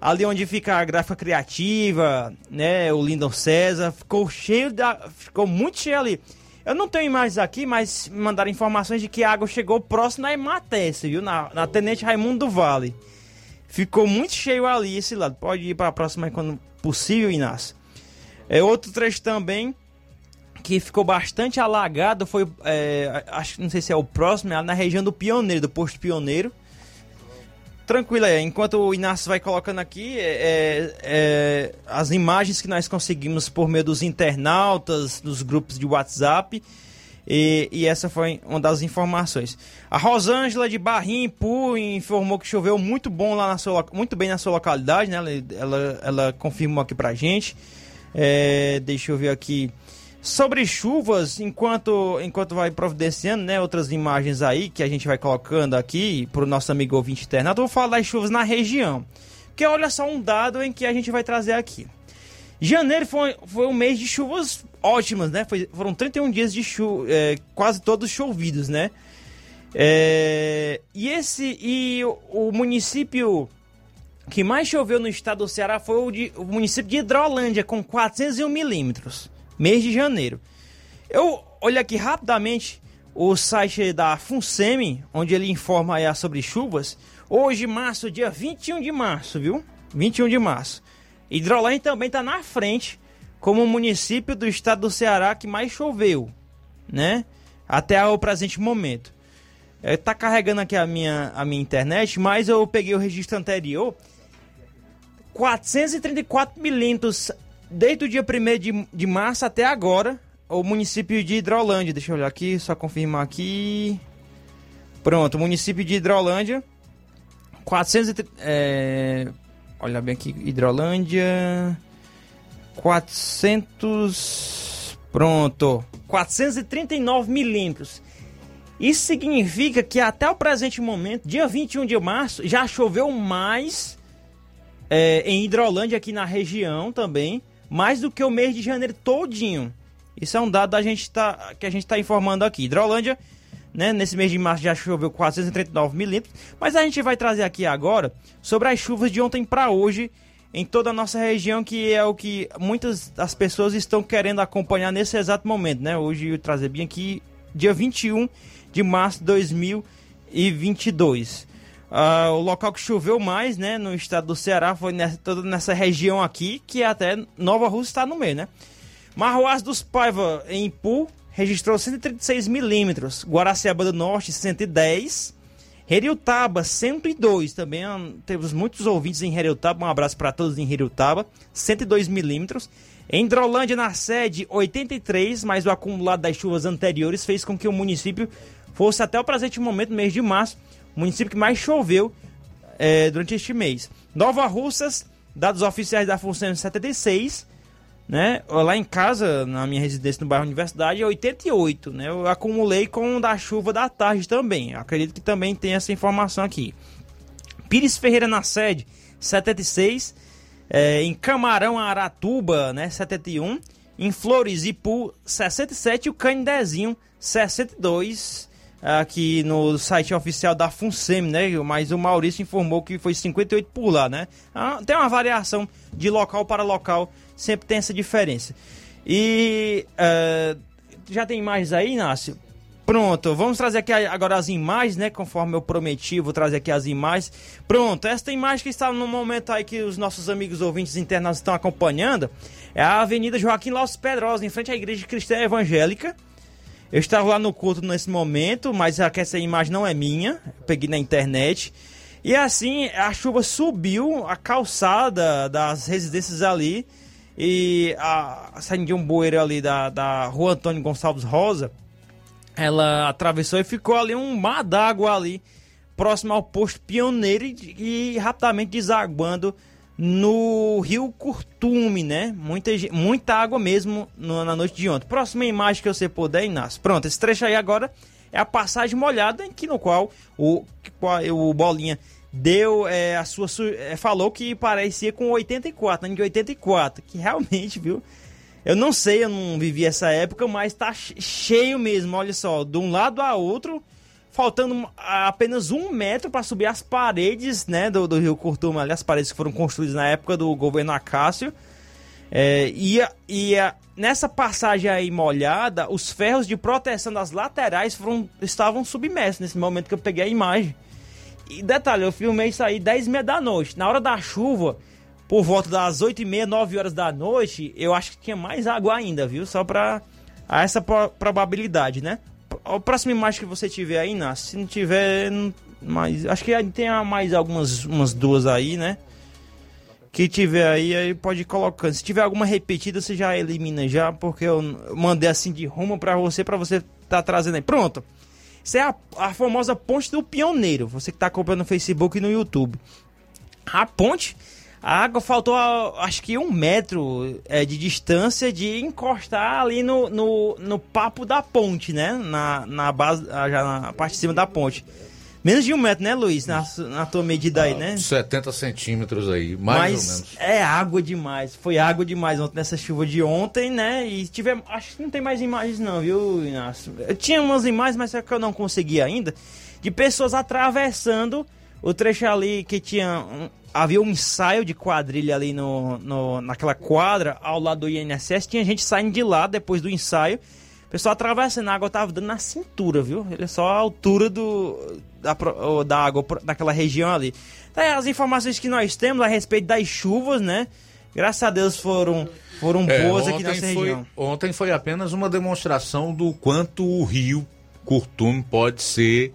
Ali onde fica a gráfica criativa, né? O Lindon César. Ficou cheio da. Ficou muito cheio ali. Eu não tenho imagens aqui, mas mandaram informações de que a água chegou próximo na Ematece, viu? Na, na Tenente Raimundo do Vale. Ficou muito cheio ali esse lado. Pode ir para a próxima quando possível, Inácio. É outro trecho também que ficou bastante alagado foi, é, acho não sei se é o próximo, é na região do Pioneiro, do posto Pioneiro. tranquilo aí. Enquanto o Inácio vai colocando aqui é, é, é, as imagens que nós conseguimos por meio dos internautas, dos grupos de WhatsApp. E, e essa foi uma das informações. A Rosângela de Barrim Pu informou que choveu muito bom lá na sua, muito bem na sua localidade, né? Ela, ela, ela confirmou aqui pra gente. É, deixa eu ver aqui. Sobre chuvas, enquanto, enquanto vai providenciando, né, outras imagens aí que a gente vai colocando aqui para o nosso amigo ouvinte internado, vou falar das chuvas na região. Porque olha só um dado em que a gente vai trazer aqui. Janeiro foi, foi um mês de chuvas ótimas, né? Foi, foram 31 dias de chuva, é, quase todos chovidos, né? É, e esse e o, o, município que mais choveu no estado do Ceará foi o, de, o município de Hidrolândia, com 401 milímetros mês de janeiro. Eu olho aqui rapidamente o site da FUNSEMI, onde ele informa aí sobre chuvas. Hoje, março, dia 21 de março, viu? 21 de março. Hidrolândia também está na frente como o município do estado do Ceará que mais choveu, né? Até o presente momento. Está carregando aqui a minha, a minha internet, mas eu peguei o registro anterior. 434 milímetros desde o dia 1 de, de março até agora, o município de Hidrolândia, deixa eu olhar aqui, só confirmar aqui. Pronto, município de Hidrolândia, 400 é, olha bem aqui, Hidrolândia, 400, pronto, 439 milímetros. Isso significa que até o presente momento, dia 21 de março, já choveu mais é, em Hidrolândia aqui na região também mais do que o mês de janeiro todinho. Isso é um dado da gente tá, que a gente está informando aqui. Hidrolândia, né, nesse mês de março já choveu 439 milímetros, mas a gente vai trazer aqui agora sobre as chuvas de ontem para hoje em toda a nossa região, que é o que muitas das pessoas estão querendo acompanhar nesse exato momento, né? Hoje eu trazer bem aqui, dia 21 de março de 2022. Uh, o local que choveu mais, né, no estado do Ceará foi nessa, toda nessa região aqui, que até Nova Rússia está no meio, né? Marroás dos Paiva, em Ipu, registrou 136 milímetros. Guaraciaba do Norte, 110. Heriutaba, 102. Também temos muitos ouvintes em Heriutaba. Um abraço para todos em Heriutaba. 102 milímetros. Em Drolândia, na sede, 83, mas o acumulado das chuvas anteriores fez com que o município fosse até o presente momento, mês de março, município que mais choveu é, durante este mês. Nova Russas, dados oficiais da função 76, né? Lá em casa, na minha residência no bairro Universidade, é 88, né? Eu acumulei com o da chuva da tarde também. acredito que também tem essa informação aqui. Pires Ferreira na sede, 76. É, em Camarão, Aratuba, né? 71. Em Flores, Ipu, 67. E o Canidezinho, 62 aqui no site oficial da FUNSEM, né? Mas o Maurício informou que foi 58 por lá, né? Ah, tem uma variação de local para local, sempre tem essa diferença. E uh, já tem imagens aí, Inácio? Pronto, vamos trazer aqui agora as imagens, né? Conforme eu prometi, vou trazer aqui as imagens. Pronto, esta imagem que está no momento aí que os nossos amigos ouvintes internos estão acompanhando é a Avenida Joaquim Los Pedrosa, em frente à Igreja Cristã Evangélica. Eu estava lá no culto nesse momento, mas essa imagem não é minha. peguei na internet. E assim, a chuva subiu a calçada das residências ali. E a, saindo de um bueiro ali da, da rua Antônio Gonçalves Rosa, ela atravessou e ficou ali um mar d'água ali, próximo ao posto pioneiro e, e rapidamente desaguando no rio Curtume, né? Muita, muita água mesmo no, na noite de ontem. Próxima imagem que você puder, Inácio. Pronto, esse trecho aí agora é a passagem molhada em que no qual o, o Bolinha deu é, a sua é, falou que parecia com 84, ano de 84, que realmente, viu? Eu não sei, eu não vivi essa época, mas tá cheio mesmo, olha só, de um lado a outro faltando apenas um metro para subir as paredes né, do, do Rio Curtuma, ali, as paredes que foram construídas na época do governo Acácio. É, e e nessa passagem aí molhada, os ferros de proteção das laterais foram, estavam submersos nesse momento que eu peguei a imagem. E detalhe, eu filmei isso aí 10 e meia da noite. Na hora da chuva, por volta das 8 e meia, 9 horas da noite, eu acho que tinha mais água ainda, viu? Só para essa probabilidade, né? a próxima imagem que você tiver aí, Inácio, se não tiver, mas acho que tem mais algumas umas duas aí, né? Que tiver aí, aí pode ir colocando. Se tiver alguma repetida, você já elimina já, porque eu mandei assim de rumo para você, para você tá trazendo aí. Pronto. Isso é a, a famosa ponte do pioneiro. Você que tá acompanhando no Facebook e no YouTube. A ponte, a água faltou acho que um metro é, de distância de encostar ali no, no, no papo da ponte, né? Na, na base, já na parte de cima da ponte. Menos de um metro, né, Luiz? Na, na tua medida aí, né? 70 centímetros aí, mais Mas ou menos. É água demais. Foi água demais ontem nessa chuva de ontem, né? E tive. Acho que não tem mais imagens, não, viu, Inácio? Eu tinha umas imagens, mas é que eu não consegui ainda. De pessoas atravessando o trecho ali que tinha. Um, havia um ensaio de quadrilha ali no, no, naquela quadra ao lado do INSS. Tinha gente saindo de lá depois do ensaio. O pessoal atravessando a água tava dando na cintura, viu? Ele é só a altura do, da, da água daquela região ali. Então, as informações que nós temos a respeito das chuvas, né? Graças a Deus foram, foram É, boas aqui nessa foi, região. Ontem foi apenas uma demonstração do quanto o rio Curtume pode ser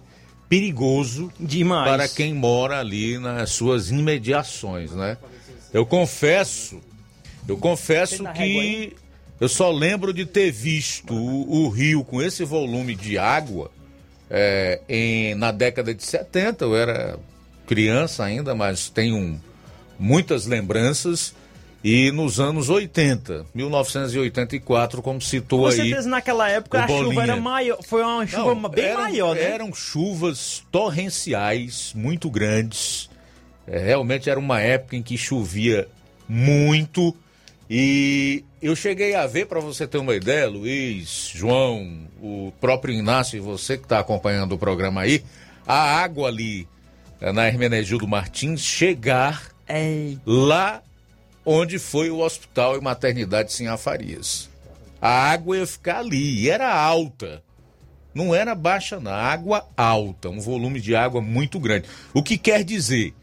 perigoso Demais. para quem mora ali nas suas imediações, né? Eu confesso, eu confesso que eu só lembro de ter visto o, o rio com esse volume de água é, em, na década de 70. Eu era criança ainda, mas tenho muitas lembranças. E nos anos 80, 1984, como citou Com aí. certeza naquela época a chuva era maior. Foi uma chuva Não, bem eram- maior, né? Eram chuvas torrenciais, muito grandes. É, realmente era uma época em que chovia muito. E eu cheguei a ver, para você ter uma ideia, Luiz, João, o próprio Inácio e você que está acompanhando o programa aí, a água ali eh, na Hermenegildo Martins chegar lá onde foi o hospital e maternidade Sinhá Farias. A água ia ficar ali, e era alta. Não era baixa, não. Água alta, um volume de água muito grande. O que quer dizer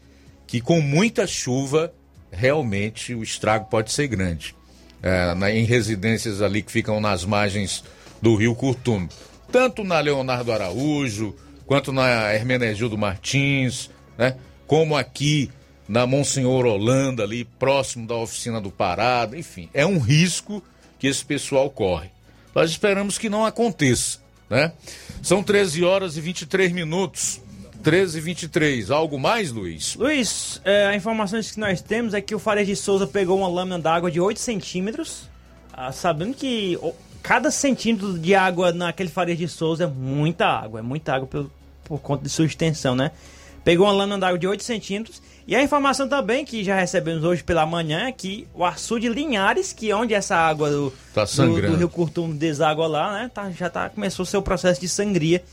que com muita chuva, realmente o estrago pode ser grande. É, na- em residências ali que ficam nas margens do rio Curtume. Tanto na Leonardo Araújo, quanto na Hermenegildo Martins, né? como aqui na Monsenhor Holanda, ali próximo da oficina do Parada, enfim, é um risco que esse pessoal corre. Nós esperamos que não aconteça, né? São 13 horas e 23 minutos. 13 e 23. Algo mais, Luiz? Luiz, é, a informações que nós temos é que o Fares de Souza pegou uma lâmina d'água de 8 centímetros, ah, sabendo que cada centímetro de água naquele Fares de Souza é muita água, é muita água por, por conta de sua extensão, né? Pegou uma lâmina d'água de 8 centímetros. E a informação também que já recebemos hoje pela manhã é que o açude Linhares, que é onde essa água do, Tá do, do Rio Curtume deságua lá, né? Tá, já tá, começou o seu processo de sangria.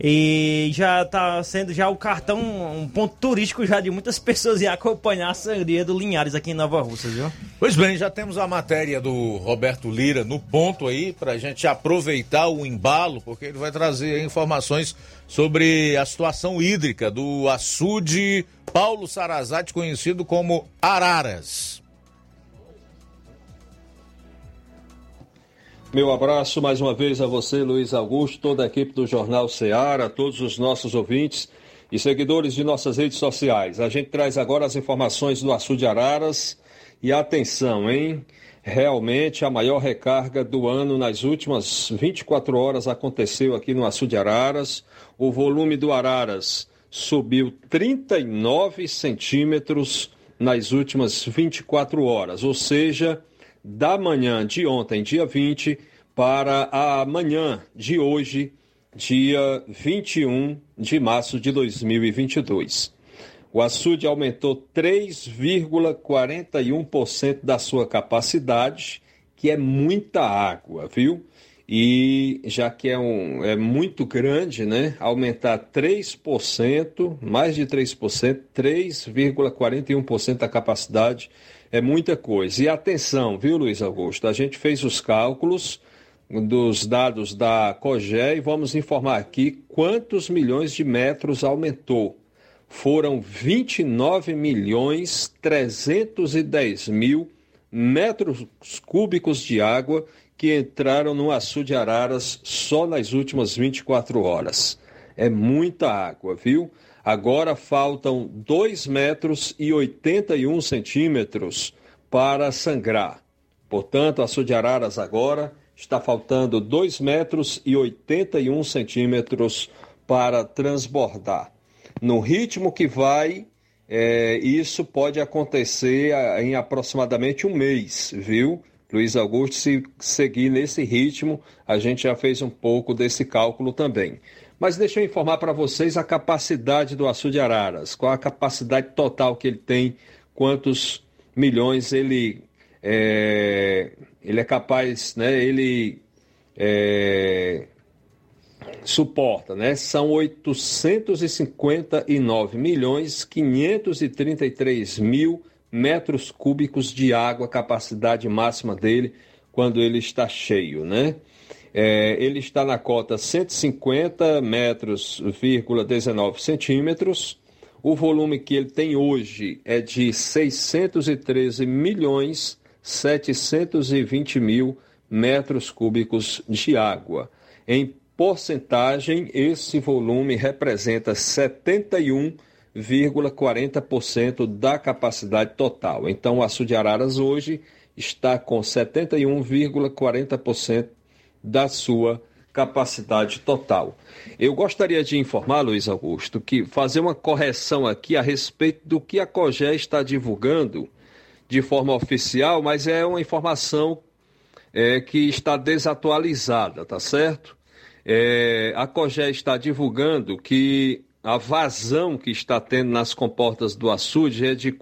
E já tá sendo já o cartão, um ponto turístico já de muitas pessoas ir acompanhar a sangria do Linhares aqui em Nova Russa, viu? Pois bem, já temos a matéria do Roberto Lira no ponto aí, para a gente aproveitar o embalo, porque ele vai trazer informações sobre a situação hídrica do açude Paulo Sarazate, conhecido como Araras. Meu abraço mais uma vez a você, Luiz Augusto, toda a equipe do Jornal Ceará, todos os nossos ouvintes e seguidores de nossas redes sociais. A gente traz agora as informações do Açude Araras e atenção, hein? Realmente a maior recarga do ano nas últimas 24 horas aconteceu aqui no Açude Araras. O volume do Araras subiu 39 centímetros nas últimas 24 horas, ou seja, da manhã de ontem, dia 20, para a manhã de hoje, dia 21 de março de 2022. O açude aumentou 3,41% da sua capacidade, que é muita água, viu? E já que é, um, é muito grande, né? Aumentar 3%, mais de 3%, 3,41% da capacidade é muita coisa. E atenção, viu, Luiz Augusto? A gente fez os cálculos dos dados da COGÉ e vamos informar aqui quantos milhões de metros aumentou. Foram 29 milhões 310 mil metros cúbicos de água que entraram no açude Araras só nas últimas 24 horas. É muita água, viu? Agora faltam 2 metros e 81 centímetros para sangrar. Portanto, a de Araras agora está faltando 2 metros e 81 centímetros para transbordar. No ritmo que vai, é, isso pode acontecer em aproximadamente um mês, viu? Luiz Augusto, se seguir nesse ritmo, a gente já fez um pouco desse cálculo também. Mas deixa eu informar para vocês a capacidade do Açu de Araras, qual a capacidade total que ele tem, quantos milhões ele é, ele é capaz, né, ele é, suporta, né? São 859 milhões 533 mil metros cúbicos de água, capacidade máxima dele quando ele está cheio, né? É, ele está na cota 150 metros, 19 centímetros. O volume que ele tem hoje é de 613 milhões 720 mil metros cúbicos de água. Em porcentagem, esse volume representa 71,40% da capacidade total. Então, o Açu de Araras hoje está com 71,40% da sua capacidade total. Eu gostaria de informar, Luiz Augusto, que fazer uma correção aqui a respeito do que a COGÉ está divulgando de forma oficial, mas é uma informação é, que está desatualizada, tá certo? É, a COGÉ está divulgando que a vazão que está tendo nas comportas do açude é de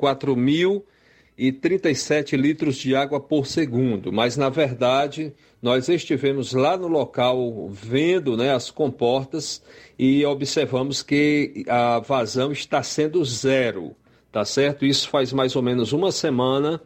4.037 litros de água por segundo, mas na verdade nós estivemos lá no local vendo né, as comportas e observamos que a vazão está sendo zero, tá certo? Isso faz mais ou menos uma semana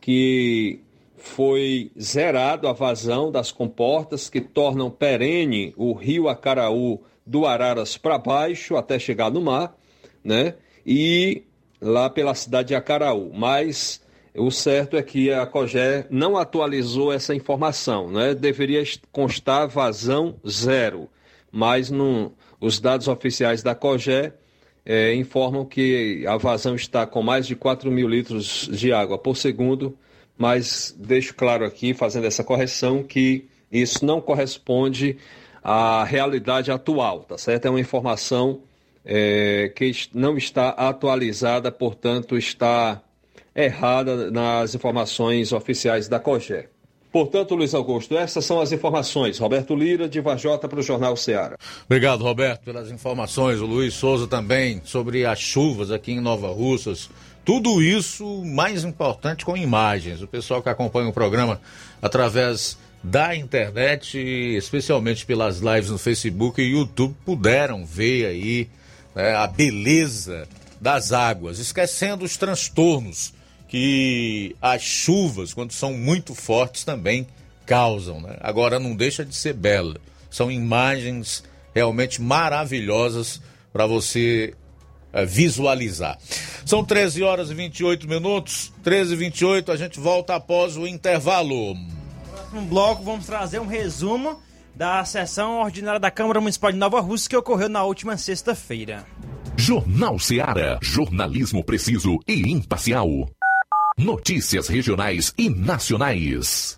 que foi zerado a vazão das comportas que tornam perene o rio Acaraú do Araras para baixo até chegar no mar, né? E lá pela cidade de Acaraú. Mas o certo é que a COGÉ não atualizou essa informação, né? Deveria constar vazão zero, mas no, os dados oficiais da COGÉ é, informam que a vazão está com mais de 4 mil litros de água por segundo, mas deixo claro aqui, fazendo essa correção, que isso não corresponde à realidade atual, tá certo? É uma informação é, que não está atualizada, portanto, está errada nas informações oficiais da COGÉ. Portanto, Luiz Augusto, essas são as informações. Roberto Lira, de Vajota, para o Jornal Ceará. Obrigado, Roberto, pelas informações. O Luiz Souza também sobre as chuvas aqui em Nova Russas. Tudo isso, mais importante, com imagens. O pessoal que acompanha o programa através da internet, especialmente pelas lives no Facebook e YouTube, puderam ver aí né, a beleza das águas, esquecendo os transtornos que as chuvas, quando são muito fortes, também causam. Né? Agora não deixa de ser bela. São imagens realmente maravilhosas para você é, visualizar. São 13 horas e 28 minutos, 13 e 28, a gente volta após o intervalo. No próximo bloco vamos trazer um resumo da sessão ordinária da Câmara Municipal de Nova Rússia que ocorreu na última sexta-feira. Jornal Seara, jornalismo preciso e imparcial. Notícias regionais e nacionais.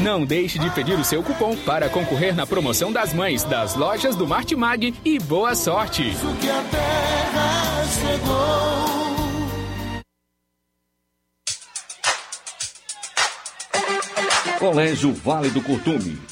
Não deixe de pedir o seu cupom para concorrer na promoção das mães das lojas do Martimag e boa sorte! que a terra chegou. Colégio Vale do Curtume.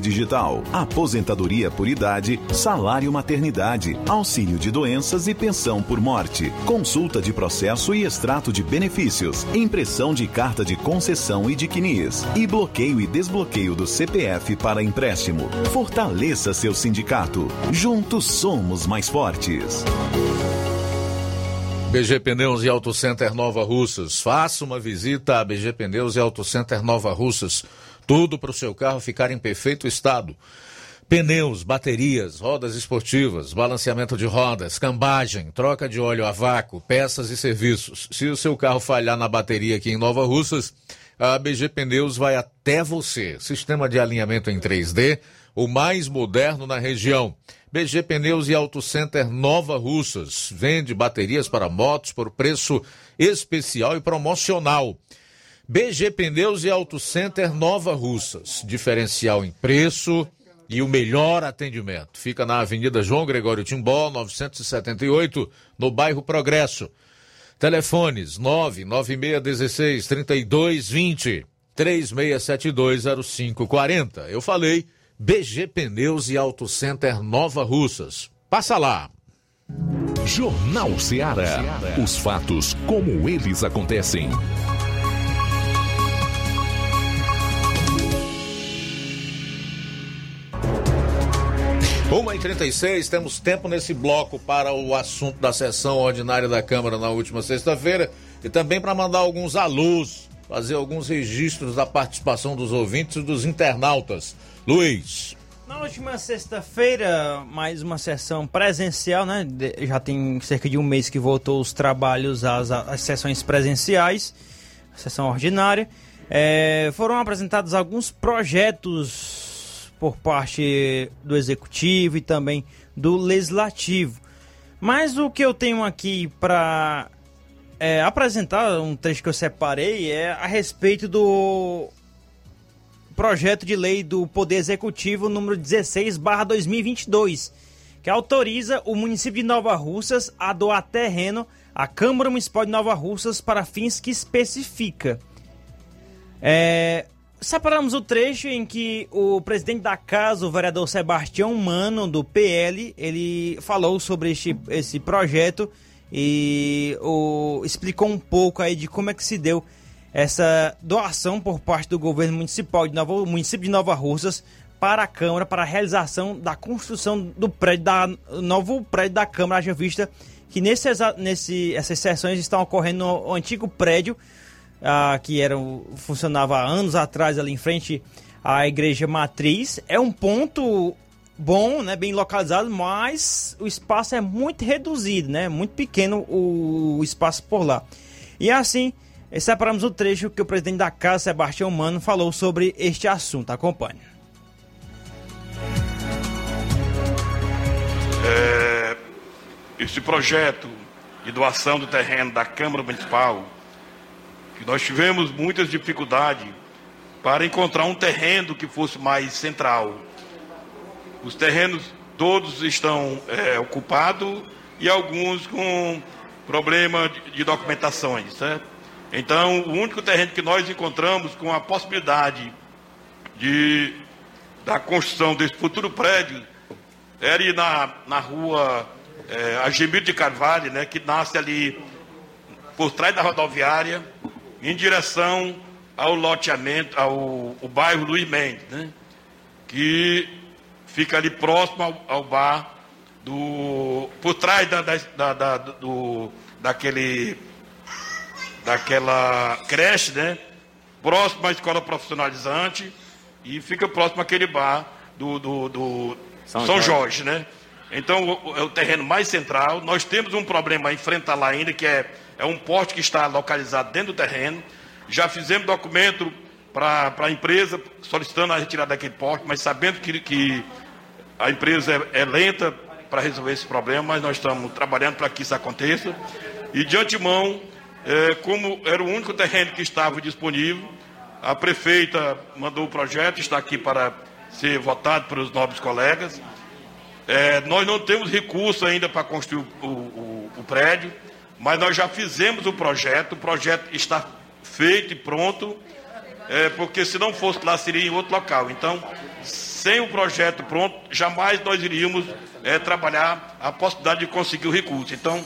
Digital, aposentadoria por idade, salário maternidade, auxílio de doenças e pensão por morte, consulta de processo e extrato de benefícios, impressão de carta de concessão e de CNIS, e bloqueio e desbloqueio do CPF para empréstimo. Fortaleça seu sindicato. Juntos somos mais fortes. BG Pneus e Auto Center Nova Russas. Faça uma visita a BG Pneus e Auto Center Nova Russas. Tudo para o seu carro ficar em perfeito estado. Pneus, baterias, rodas esportivas, balanceamento de rodas, cambagem, troca de óleo a vácuo, peças e serviços. Se o seu carro falhar na bateria aqui em Nova Russas, a BG Pneus vai até você. Sistema de alinhamento em 3D, o mais moderno na região. BG Pneus e Auto Center Nova Russas. Vende baterias para motos por preço especial e promocional. BG Pneus e Auto Center Nova Russas. Diferencial em preço e o melhor atendimento. Fica na Avenida João Gregório Timbó, 978, no bairro Progresso. Telefones 99616 3220 36720540. Eu falei BG Pneus e Auto Center Nova Russas. Passa lá. Jornal Ceará. Os fatos como eles acontecem. Uma e 36 temos tempo nesse bloco para o assunto da sessão ordinária da Câmara na última sexta-feira e também para mandar alguns alôs, fazer alguns registros da participação dos ouvintes e dos internautas. Luiz. Na última sexta-feira, mais uma sessão presencial, né? Já tem cerca de um mês que voltou os trabalhos às sessões presenciais, sessão ordinária. É, foram apresentados alguns projetos por parte do executivo e também do legislativo. Mas o que eu tenho aqui para é, apresentar, um trecho que eu separei, é a respeito do projeto de lei do Poder Executivo número 16/2022, que autoriza o município de Nova Russas a doar terreno à Câmara Municipal de Nova Russas para fins que especifica. É, separamos o trecho em que o presidente da casa, o vereador Sebastião Mano, do PL, ele falou sobre este, esse projeto e o, explicou um pouco aí de como é que se deu essa doação por parte do governo municipal de Nova, município de Nova Russas para a Câmara para a realização da construção do prédio da novo prédio da Câmara, haja vista que nesse, nesse, essas sessões estão ocorrendo no antigo prédio ah, que era, funcionava há anos atrás ali em frente à igreja matriz. É um ponto bom, né, bem localizado, mas o espaço é muito reduzido, né, muito pequeno o, espaço por lá. E assim, separamos o trecho que o presidente da casa, Sebastião Mano, falou sobre este assunto. Acompanhe. É, esse projeto de doação do terreno da Câmara Municipal que nós tivemos muitas dificuldades para encontrar um terreno que fosse mais central. Os terrenos todos estão é, ocupados e alguns com problema de, de documentações, certo? Então, o único terreno que nós encontramos com a possibilidade de da construção desse futuro prédio era ali na, na rua é, de Carvalho, né, que nasce ali por trás da rodoviária, em direção ao loteamento, ao, ao bairro Luiz Mendes, né? que fica ali próximo ao, ao bar do. por trás da, da, da, do, daquele. daquela creche, né? Próximo à escola profissionalizante e fica próximo àquele bar do, do, do São, São Jorge. Jorge, né? Então é o terreno mais central. Nós temos um problema a enfrentar lá ainda, que é é um porte que está localizado dentro do terreno. Já fizemos documento para a empresa solicitando a retirada daquele porte, mas sabendo que, que a empresa é, é lenta para resolver esse problema, mas nós estamos trabalhando para que isso aconteça. E de antemão, é, como era o único terreno que estava disponível, a prefeita mandou o projeto, está aqui para ser votado pelos nobres colegas. É, nós não temos recurso ainda para construir o, o, o prédio mas nós já fizemos o projeto, o projeto está feito e pronto, é, porque se não fosse lá seria em outro local. Então, sem o projeto pronto, jamais nós iríamos é, trabalhar a possibilidade de conseguir o recurso. Então,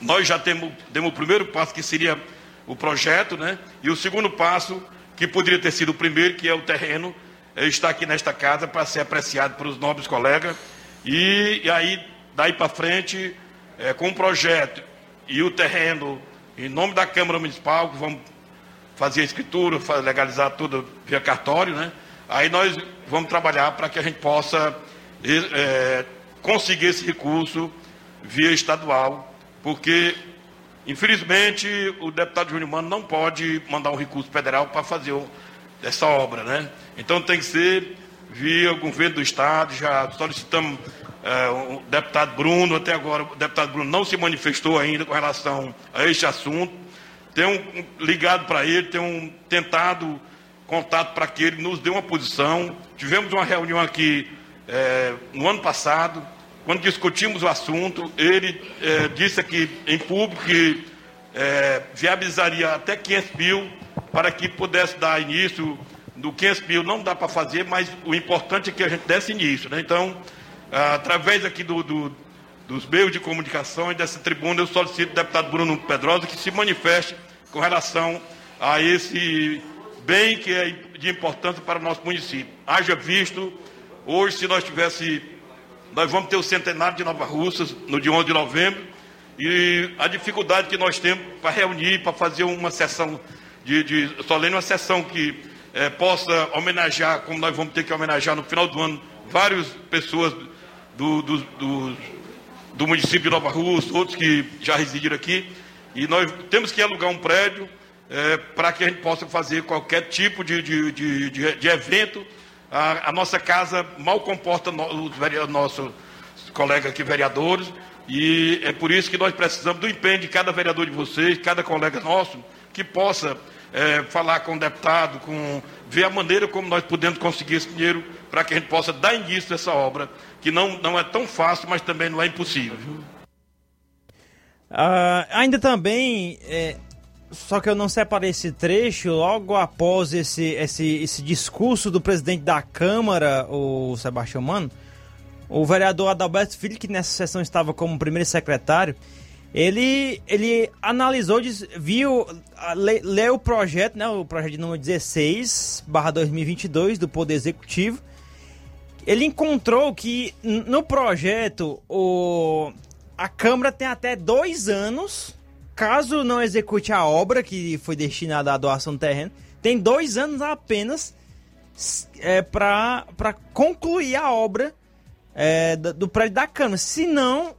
nós já temos, demos o primeiro passo, que seria o projeto, né? E o segundo passo, que poderia ter sido o primeiro, que é o terreno, é, está aqui nesta casa para ser apreciado pelos nobres colegas. E, e aí, daí para frente, é, com o projeto e o terreno, em nome da Câmara Municipal, que vamos fazer a escritura, legalizar tudo via cartório, né? Aí nós vamos trabalhar para que a gente possa é, conseguir esse recurso via estadual, porque, infelizmente, o deputado Júnior Mano não pode mandar um recurso federal para fazer essa obra, né? Então tem que ser via o governo do Estado, já solicitamos é, o deputado Bruno, até agora o deputado Bruno não se manifestou ainda com relação a este assunto. Tenho ligado para ele, tenho tentado contato para que ele nos dê uma posição. Tivemos uma reunião aqui é, no ano passado, quando discutimos o assunto, ele é, disse aqui em público que viabilizaria até 500 mil para que pudesse dar início do 500 mil. Não dá para fazer, mas o importante é que a gente desse início. Né? Então, através aqui do, do, dos meios de comunicação e dessa tribuna, eu solicito ao deputado Bruno Pedrosa que se manifeste com relação a esse bem que é de importância para o nosso município. Haja visto, hoje, se nós tivesse, nós vamos ter o centenário de Nova Russas no dia 11 de novembro, e a dificuldade que nós temos para reunir, para fazer uma sessão de, de solene, uma sessão que é, possa homenagear, como nós vamos ter que homenagear no final do ano, várias pessoas do, do, do, do município de Nova Rússia, outros que já residiram aqui, e nós temos que alugar um prédio é, para que a gente possa fazer qualquer tipo de, de, de, de, de evento. A, a, nossa casa mal comporta no, os nossos colegas aqui, vereadores, e é por isso que nós precisamos do empenho de cada vereador de vocês, cada colega nosso, que possa é, falar com o deputado, com, ver a maneira como nós podemos conseguir esse dinheiro para que a gente possa dar início a essa obra, que não, não é tão fácil, mas também não é impossível. Uh, ainda também, é, só que eu não separei esse trecho, logo após esse, esse, esse discurso do presidente da Câmara, o Sebastião Mano, o vereador Adalberto Filho, que nessa sessão estava como primeiro secretário, ele, ele analisou, viu, leu o projeto, né, o projeto de número 16, barra 2022, do Poder Executivo. Ele encontrou que no projeto o, a Câmara tem até dois anos caso não execute a obra que foi destinada à doação do terreno, tem dois anos apenas é, para concluir a obra é, do, do, prédio da Câmara. Se não,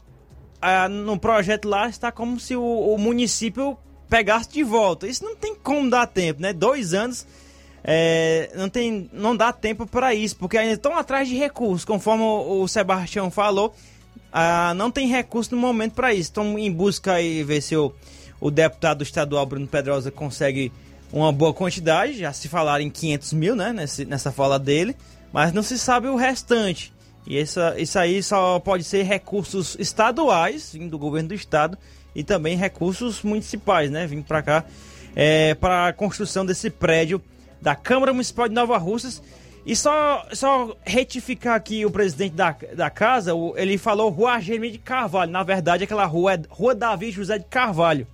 no projeto lá está como se o, o, município pegasse de volta. Isso não tem como dar tempo, né? Dois anos é, não, tem, não dá tempo para isso, porque ainda estão atrás de recursos, conforme o, Sebastião falou ah, não tem recurso no momento para isso. Estão em busca aí ver se o, o deputado estadual Bruno Pedrosa consegue uma boa quantidade. Já se falaram em 500 mil, né? Nesse, nessa fala dele. Mas não se sabe o restante. E isso aí só pode ser recursos estaduais, do governo do estado, e também recursos municipais, né? Vindo para cá, é, para a construção desse prédio da Câmara Municipal de Nova Russas e só, só retificar aqui o presidente da, da casa, ele falou Rua Argemir de Carvalho. Na verdade, aquela rua é Rua Davi José de Carvalho,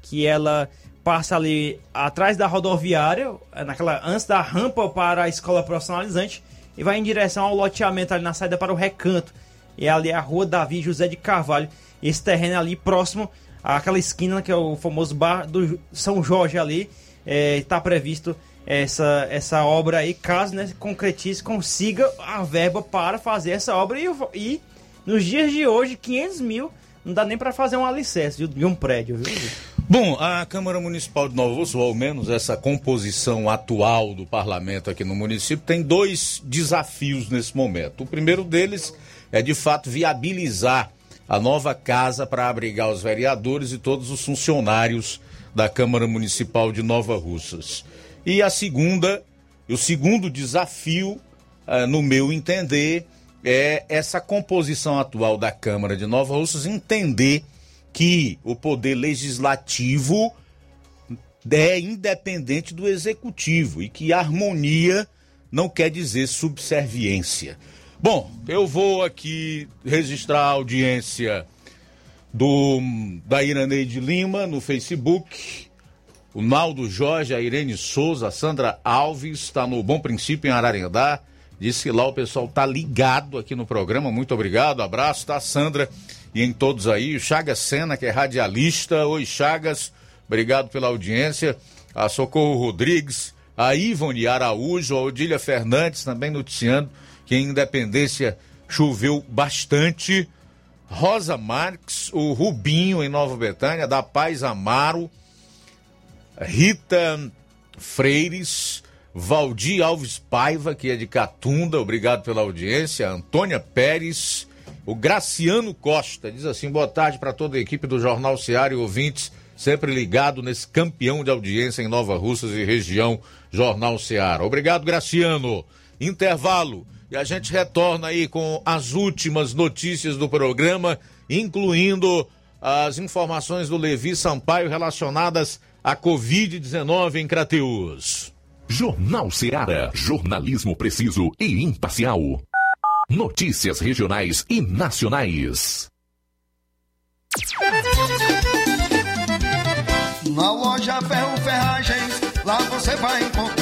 que ela passa ali atrás da rodoviária, é naquela antes da rampa para a escola profissionalizante, e vai em direção ao loteamento ali na saída para o recanto. E ali é a Rua Davi José de Carvalho. Esse terreno é ali próximo àquela esquina que é o famoso bar do São Jorge ali, está é, previsto essa, essa obra aí, caso né, concretize, consiga a verba para fazer essa obra. E, e nos dias de hoje, 500 mil não dá nem para fazer um alicerce de um prédio, viu? Bom, a Câmara Municipal de Nova Rússia, ou ao menos essa composição atual do parlamento aqui no município, tem dois desafios nesse momento. O primeiro deles é, de fato, viabilizar a nova casa para abrigar os vereadores e todos os funcionários da Câmara Municipal de Nova Russas. E a segunda, o segundo desafio, uh, no meu entender, é essa composição atual da Câmara de Nova Russas entender que o poder legislativo é independente do executivo e que harmonia não quer dizer subserviência. Bom, eu vou aqui registrar a audiência do da Iraneide Lima no Facebook, o Naldo Jorge, a Irene Souza, a Sandra Alves, está no Bom Princípio em Ararendá. Disse que lá o pessoal tá ligado aqui no programa. Muito obrigado, abraço, tá, Sandra? E em todos aí. O Chagas Sena, que é radialista. Oi, Chagas, obrigado pela audiência. A Socorro Rodrigues, a Ivone Araújo, a Odília Fernandes também noticiando que em Independência choveu bastante. Rosa Marques, o Rubinho em Nova Betânia, da Paz Amaro. Rita Freires, Valdir Alves Paiva, que é de Catunda, obrigado pela audiência, Antônia Pérez, o Graciano Costa, diz assim, boa tarde para toda a equipe do Jornal Seara e ouvintes, sempre ligado nesse campeão de audiência em Nova Russas e região, Jornal Seara. Obrigado, Graciano. Intervalo. E a gente retorna aí com as últimas notícias do programa, incluindo as informações do Levi Sampaio relacionadas a Covid-19 em Crateus. Jornal Seara. Jornalismo preciso e imparcial. Notícias regionais e nacionais. Na loja Ferro Ferragens, lá você vai encontrar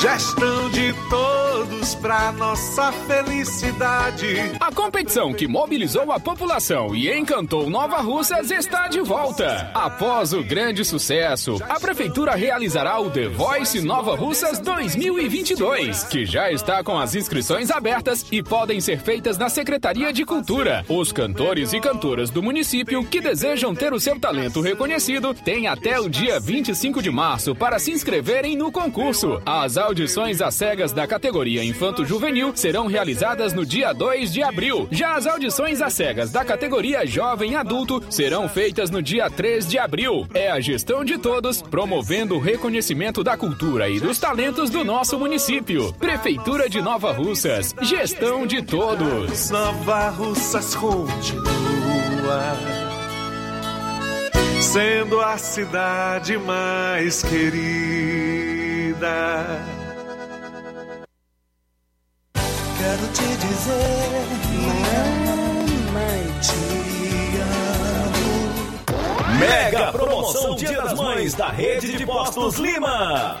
Gestão de todos pra nossa felicidade. A competição que mobilizou a população e encantou Nova Russas está de volta. Após o grande sucesso, a Prefeitura realizará o The Voice Nova Russas 2022, que já está com as inscrições abertas e podem ser feitas na Secretaria de Cultura. Os cantores e cantoras do município que desejam ter o seu talento reconhecido têm até o dia 25 de março para se inscreverem no concurso. As audições às cegas da categoria Infanto Juvenil serão realizadas no dia 2 de abril. Já as audições às cegas da categoria Jovem Adulto serão feitas no dia 3 de abril. É a gestão de todos, promovendo o reconhecimento da cultura e dos talentos do nosso município. Prefeitura de Nova Russas. Gestão de todos. Nova Russas continua sendo a cidade mais querida. Quero te dizer, mamãe, te amo. Mega promoção Dia das Mães da Rede de Postos Lima.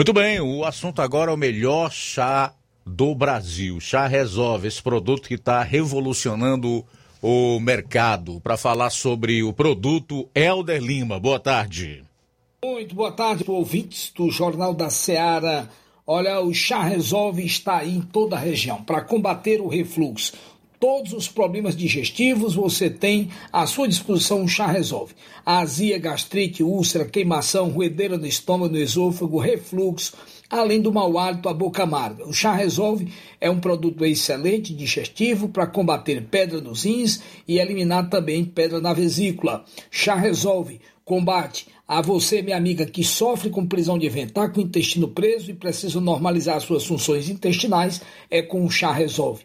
Muito bem, o assunto agora é o melhor chá do Brasil. Chá Resolve, esse produto que está revolucionando o mercado. Para falar sobre o produto, Helder Lima. Boa tarde. Muito boa tarde ouvintes do Jornal da Seara. Olha, o chá Resolve está aí em toda a região para combater o refluxo. Todos os problemas digestivos, você tem à sua disposição o chá resolve. Azia, gastrite, úlcera, queimação, ruedeira no estômago, no esôfago, refluxo, além do mau hálito, a boca amarga. O chá resolve é um produto excelente digestivo para combater pedra nos rins e eliminar também pedra na vesícula. Chá resolve combate a você, minha amiga, que sofre com prisão de está com o intestino preso e precisa normalizar suas funções intestinais, é com o chá resolve.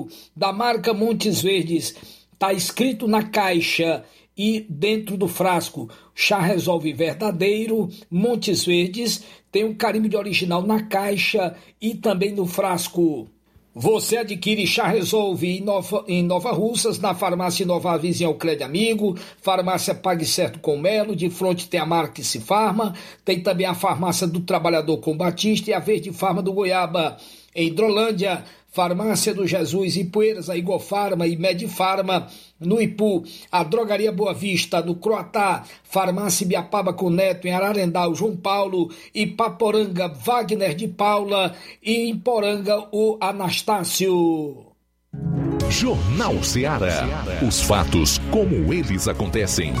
da marca Montes Verdes. Está escrito na caixa e dentro do frasco. Chá Resolve Verdadeiro, Montes Verdes. Tem um carimbo de original na caixa e também no frasco. Você adquire Chá Resolve em Nova, em Nova Russas, na farmácia Nova Vizinha Crédito Amigo, farmácia Pague Certo com Melo, de frente tem a marca Se Farma, tem também a farmácia do Trabalhador com Batista e a Verde Farma do Goiaba. Em Hidrolândia, Farmácia do Jesus, Ipueiras, a Igofarma e Medifarma, no Ipu, a Drogaria Boa Vista, no Croatá, Farmácia Biapaba com Neto, em Ararendal, João Paulo, e Paporanga, Wagner de Paula, e em Poranga, o Anastácio. Jornal Ceará. Os fatos como eles acontecem.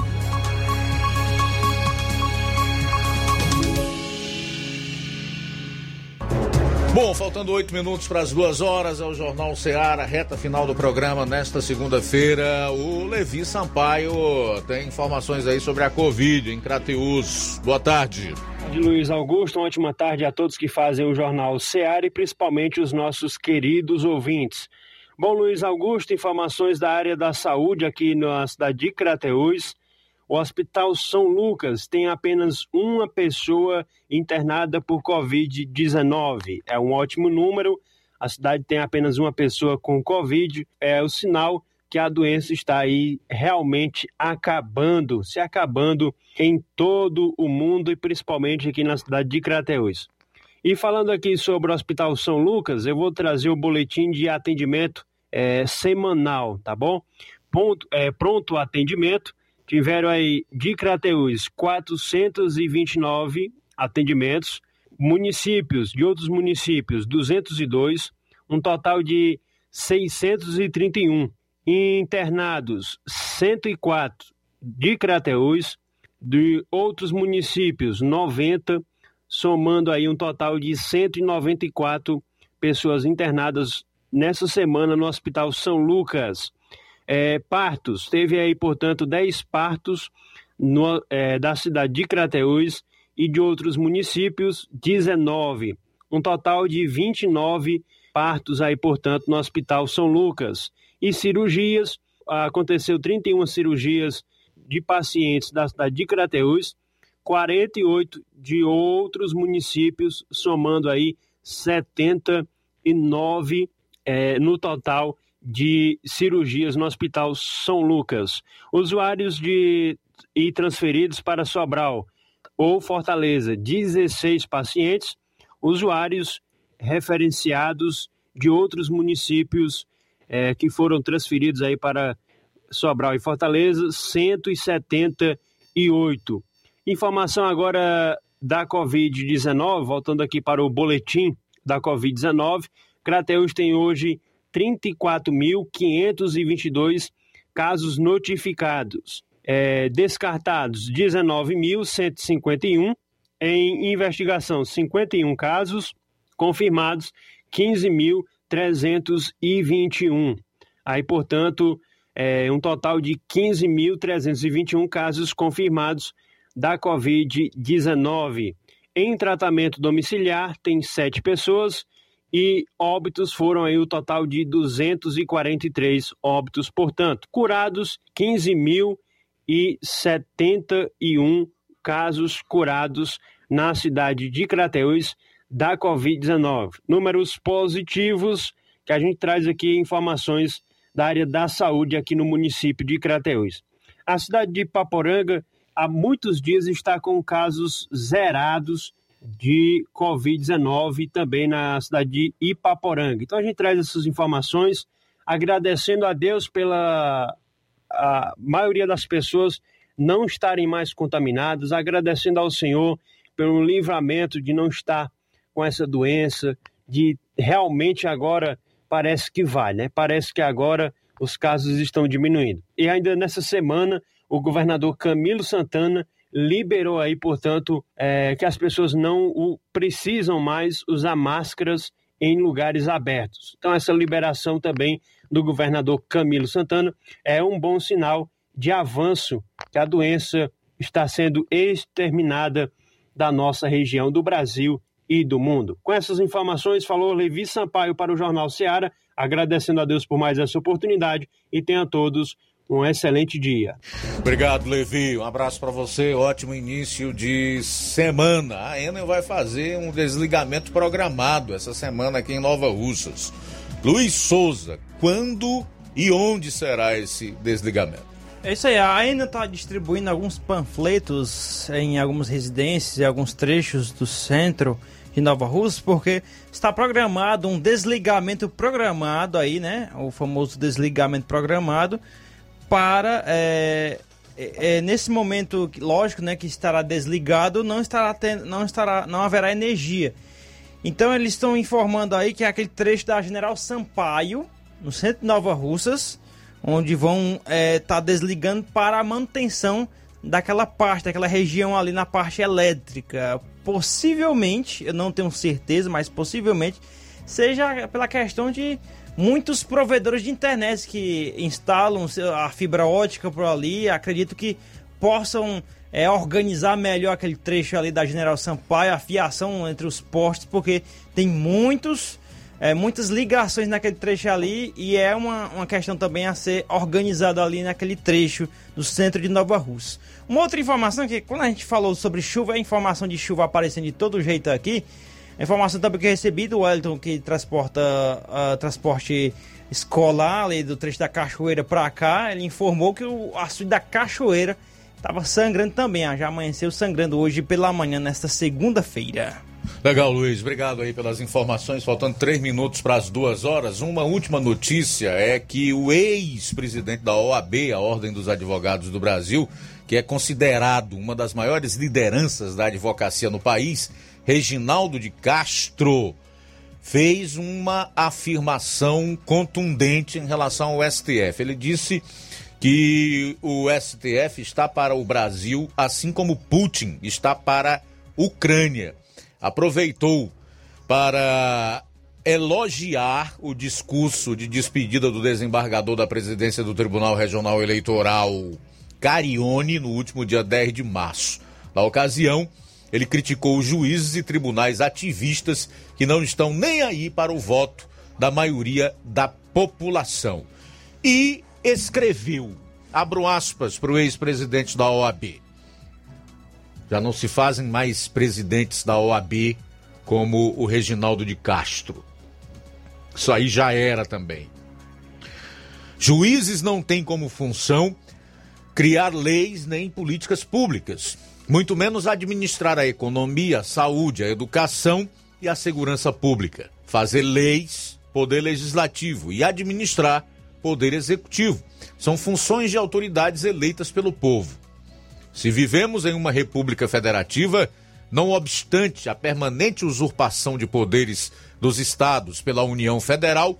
Bom, faltando oito minutos para as duas horas, é o Jornal Ceará, reta final do programa nesta segunda-feira. O Levi Sampaio tem informações aí sobre a Covid em Crateus. Boa tarde. De Luiz Augusto, uma ótima tarde a todos que fazem o Jornal Ceará e principalmente os nossos queridos ouvintes. Bom, Luiz Augusto, informações da área da saúde aqui na cidade de Crateus. O Hospital São Lucas tem apenas uma pessoa internada por Covid-19. É um ótimo número. A cidade tem apenas uma pessoa com Covid. É o sinal que a doença está aí realmente acabando, se acabando em todo o mundo e principalmente aqui na cidade de Crateús. E falando aqui sobre o Hospital São Lucas, eu vou trazer o boletim de atendimento é, semanal, tá bom? Ponto, é, pronto atendimento tiveram aí de Crateús 429 atendimentos, municípios de outros municípios 202, um total de 631 internados 104 de Crateús, de outros municípios 90, somando aí um total de 194 pessoas internadas nessa semana no Hospital São Lucas é, partos. Teve aí, portanto, 10 partos no, é, da cidade de Crateús e de outros municípios, 19. Um total de 29 partos aí, portanto, no Hospital São Lucas. E cirurgias, aconteceu 31 cirurgias de pacientes da cidade de Crateús, 48 de outros municípios, somando aí 79 é, no total de cirurgias no Hospital São Lucas. Usuários de e transferidos para Sobral ou Fortaleza, 16 pacientes. Usuários referenciados de outros municípios é, que foram transferidos aí para Sobral e Fortaleza, 178. Informação agora da Covid-19, voltando aqui para o boletim da Covid-19. Crateus tem hoje 34.522 casos notificados. É, descartados 19.151, em investigação 51 casos, confirmados 15.321. Aí, portanto, é um total de 15.321 casos confirmados da Covid-19. Em tratamento domiciliar, tem sete pessoas e óbitos foram aí o total de 243 óbitos, portanto, curados 15.071 casos curados na cidade de Crateús da Covid-19. Números positivos que a gente traz aqui informações da área da saúde aqui no município de Crateús. A cidade de Paporanga, há muitos dias, está com casos zerados de Covid-19 também na cidade de Ipaporanga. Então a gente traz essas informações agradecendo a Deus pela a maioria das pessoas não estarem mais contaminadas, agradecendo ao Senhor pelo livramento de não estar com essa doença, de realmente agora parece que vai, né? Parece que agora os casos estão diminuindo. E ainda nessa semana, o governador Camilo Santana liberou aí, portanto, é, que as pessoas não precisam mais usar máscaras em lugares abertos. Então, essa liberação também do governador Camilo Santana é um bom sinal de avanço que a doença está sendo exterminada da nossa região do Brasil e do mundo. Com essas informações, falou Levi Sampaio para o Jornal Ceará, agradecendo a Deus por mais essa oportunidade e tenha a todos um excelente dia. Obrigado, Levi. Um abraço para você. Ótimo início de semana. A Enel vai fazer um desligamento programado essa semana aqui em Nova Russas. Luiz Souza, quando e onde será esse desligamento? É isso aí, a Enel está distribuindo alguns panfletos em algumas residências e alguns trechos do centro de Nova Rússia, porque está programado um desligamento programado aí, né? O famoso desligamento programado para é, é, é, nesse momento, lógico, né, que estará desligado, não estará tendo, não estará, não haverá energia. Então eles estão informando aí que é aquele trecho da General Sampaio, no centro de Nova Russas, onde vão estar é, tá desligando para a manutenção daquela parte, daquela região ali na parte elétrica. Possivelmente, eu não tenho certeza, mas possivelmente seja pela questão de muitos provedores de internet que instalam a fibra ótica por ali, acredito que possam é, organizar melhor aquele trecho ali da General Sampaio, a fiação entre os postes, porque tem muitos, é, muitas ligações naquele trecho ali e é uma, uma questão também a ser organizada ali naquele trecho do centro de Nova Rússia. Uma outra informação que quando a gente falou sobre chuva, a informação de chuva aparecendo de todo jeito aqui, informação também que eu recebi do Wellington, que transporta uh, transporte escolar ali do trecho da Cachoeira para cá, ele informou que o açude da Cachoeira estava sangrando também, ah, já amanheceu sangrando hoje pela manhã, nesta segunda-feira. Legal, Luiz. Obrigado aí pelas informações. Faltando três minutos para as duas horas. Uma última notícia é que o ex-presidente da OAB, a Ordem dos Advogados do Brasil, que é considerado uma das maiores lideranças da advocacia no país, Reginaldo de Castro fez uma afirmação contundente em relação ao STF. Ele disse que o STF está para o Brasil, assim como Putin está para a Ucrânia. Aproveitou para elogiar o discurso de despedida do desembargador da presidência do Tribunal Regional Eleitoral, Carione, no último dia 10 de março. Na ocasião, ele criticou os juízes e tribunais ativistas que não estão nem aí para o voto da maioria da população. E escreveu, abro aspas para o ex-presidente da OAB. Já não se fazem mais presidentes da OAB como o Reginaldo de Castro. Isso aí já era também. Juízes não têm como função criar leis nem políticas públicas muito menos administrar a economia, a saúde, a educação e a segurança pública, fazer leis, poder legislativo e administrar poder executivo. São funções de autoridades eleitas pelo povo. Se vivemos em uma república federativa, não obstante a permanente usurpação de poderes dos estados pela União Federal,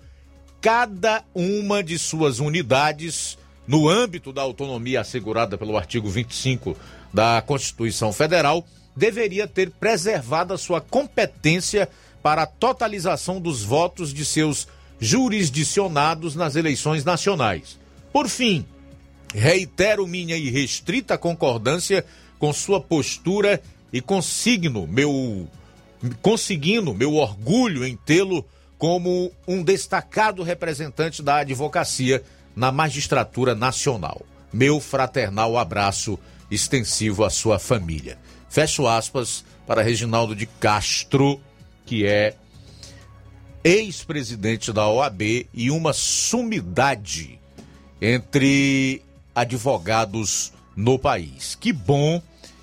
cada uma de suas unidades, no âmbito da autonomia assegurada pelo artigo 25 da Constituição Federal, deveria ter preservado a sua competência para a totalização dos votos de seus jurisdicionados nas eleições nacionais. Por fim, reitero minha irrestrita concordância com sua postura e consigno meu conseguindo meu orgulho em tê-lo como um destacado representante da advocacia na magistratura nacional. Meu fraternal abraço extensivo à sua família. Fecho aspas para Reginaldo de Castro, que é ex-presidente da OAB e uma sumidade entre advogados no país. Que bom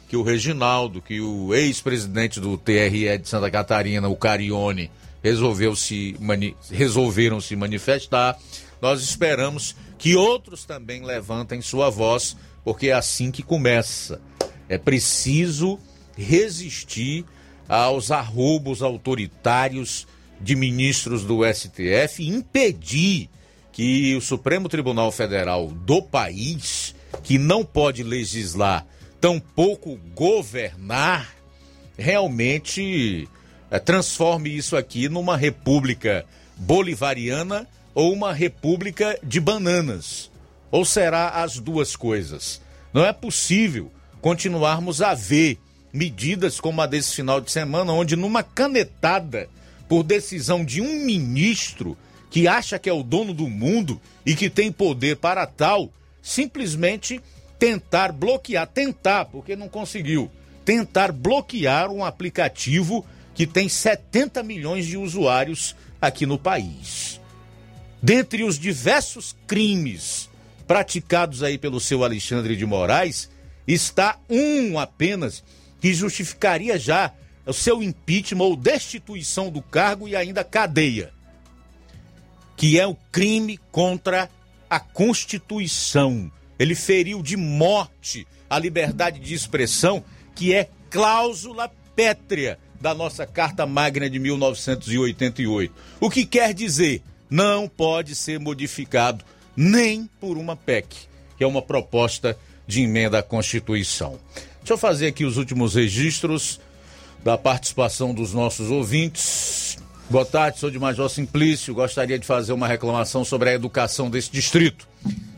que o Reginaldo, que o ex-presidente do TRE de Santa Catarina, o Carione, resolveu se mani resolveram se manifestar. Nós esperamos que outros também levantem sua voz, porque é assim que começa. É preciso resistir aos arroubos autoritários de ministros do STF e impedir que o Supremo Tribunal Federal do país, que não pode legislar, tampouco governar, realmente é, transforme isso aqui numa república bolivariana ou uma república de bananas. Ou será as duas coisas? Não é possível continuarmos a ver medidas como a desse final de semana, onde numa canetada, por decisão de um ministro que acha que é o dono do mundo e que tem poder para tal, simplesmente tentar bloquear, tentar, porque não conseguiu, tentar bloquear um aplicativo que tem 70 milhões de usuários aqui no país. Dentre os diversos crimes praticados aí pelo seu Alexandre de Moraes, está um apenas que justificaria já o seu impeachment ou destituição do cargo e ainda cadeia, que é o crime contra a Constituição. Ele feriu de morte a liberdade de expressão, que é cláusula pétrea da nossa Carta Magna de 1988. O que quer dizer, não pode ser modificado nem por uma PEC, que é uma proposta de emenda à Constituição. Deixa eu fazer aqui os últimos registros da participação dos nossos ouvintes. Boa tarde, sou de Major Simplício. Gostaria de fazer uma reclamação sobre a educação desse distrito.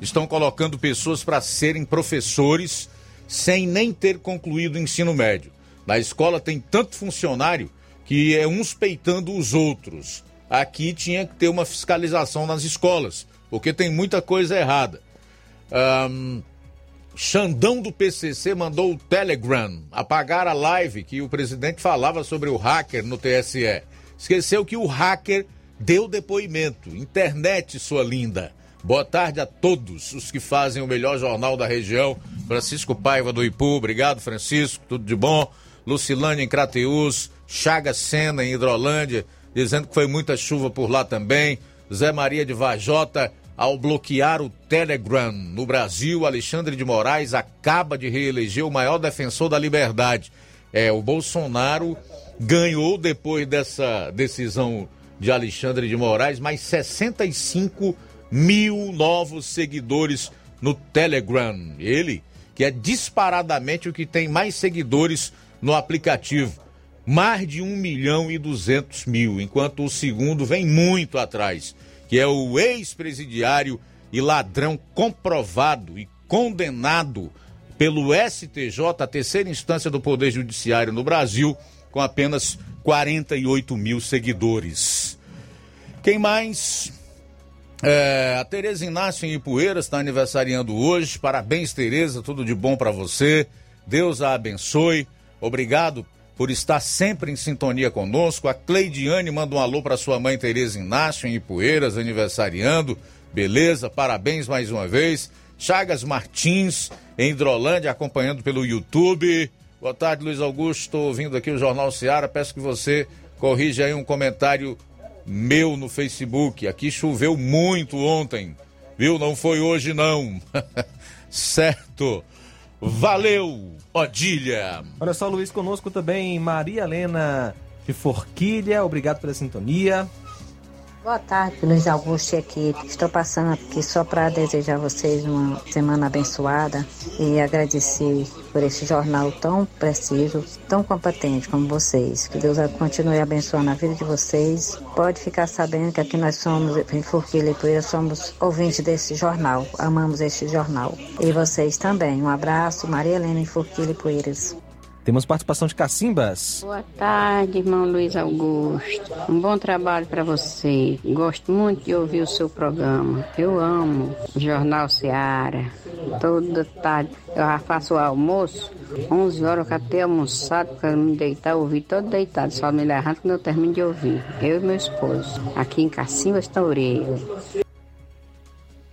Estão colocando pessoas para serem professores sem nem ter concluído o ensino médio. Na escola tem tanto funcionário que é uns peitando os outros. Aqui tinha que ter uma fiscalização nas escolas, porque tem muita coisa errada. Um, Xandão do PCC mandou o Telegram apagar a live que o presidente falava sobre o hacker no TSE. Esqueceu que o hacker deu depoimento. Internet, sua linda. Boa tarde a todos os que fazem o melhor jornal da região. Francisco Paiva do Ipu, obrigado Francisco, tudo de bom. Lucilândia em Crateus, Chaga Sena em Hidrolândia, dizendo que foi muita chuva por lá também. Zé Maria de Vajota, ao bloquear o Telegram no Brasil, Alexandre de Moraes acaba de reeleger o maior defensor da liberdade. É, o Bolsonaro ganhou depois dessa decisão de Alexandre de Moraes mais 65 mil novos seguidores no Telegram. Ele, que é disparadamente o que tem mais seguidores no aplicativo. Mais de 1 milhão e 200 mil, enquanto o segundo vem muito atrás, que é o ex-presidiário e ladrão comprovado e condenado pelo STJ, a terceira instância do Poder Judiciário no Brasil, com apenas 48 mil seguidores. Quem mais? É, a Tereza Inácio em Ipueiras está aniversariando hoje. Parabéns, Tereza, tudo de bom para você. Deus a abençoe. Obrigado por estar sempre em sintonia conosco. A Cleidiane manda um alô para sua mãe Tereza Inácio em Ipueiras, aniversariando. Beleza, parabéns mais uma vez. Chagas Martins, em Hidrolândia, acompanhando pelo YouTube. Boa tarde, Luiz Augusto. Estou ouvindo aqui o Jornal Seara. Peço que você corrija aí um comentário meu no Facebook. Aqui choveu muito ontem, viu? Não foi hoje, não. certo. Valeu, Odilha. Olha só, Luiz, conosco também Maria Helena de Forquilha. Obrigado pela sintonia. Boa tarde, Luiz Augusto equipe. Estou passando aqui só para desejar a vocês uma semana abençoada e agradecer por esse jornal tão preciso, tão competente como vocês. Que Deus continue abençoando a vida de vocês. Pode ficar sabendo que aqui nós somos, em Forquilha e Poeira, somos ouvintes desse jornal. Amamos este jornal. E vocês também. Um abraço, Maria Helena em Forquilha e Poeiras. Temos participação de Cacimbas. Boa tarde, irmão Luiz Augusto. Um bom trabalho para você. Gosto muito de ouvir o seu programa. Eu amo Jornal Seara. Toda tarde eu já faço o almoço. 11 horas eu até almoçado para me deitar, ouvir todo deitado. Só me levando quando eu termino de ouvir. Eu e meu esposo. Aqui em Cacimbas, Taureira.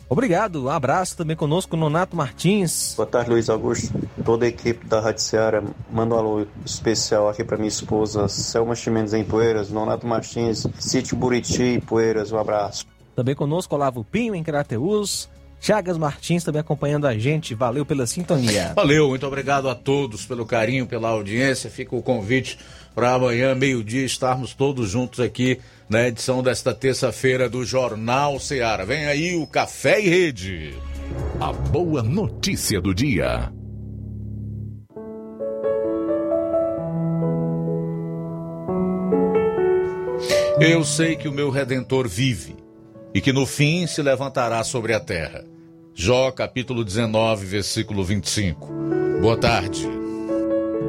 Obrigado, um abraço também conosco, Nonato Martins. Boa tarde, Luiz Augusto. Toda a equipe da Rádio Seara manda um alô especial aqui para minha esposa, Selma Chimenez em Poeiras, Nonato Martins, Sítio Buriti, Poeiras, um abraço. Também conosco, Olavo Pinho, em Crateus. Chagas Martins também acompanhando a gente. Valeu pela sintonia. Valeu, muito obrigado a todos pelo carinho, pela audiência. Fica o convite para amanhã, meio-dia, estarmos todos juntos aqui na edição desta terça-feira do Jornal Ceará. Vem aí o Café e Rede. A boa notícia do dia. Eu sei que o meu redentor vive e que no fim se levantará sobre a terra. Jó capítulo 19, versículo 25. Boa tarde.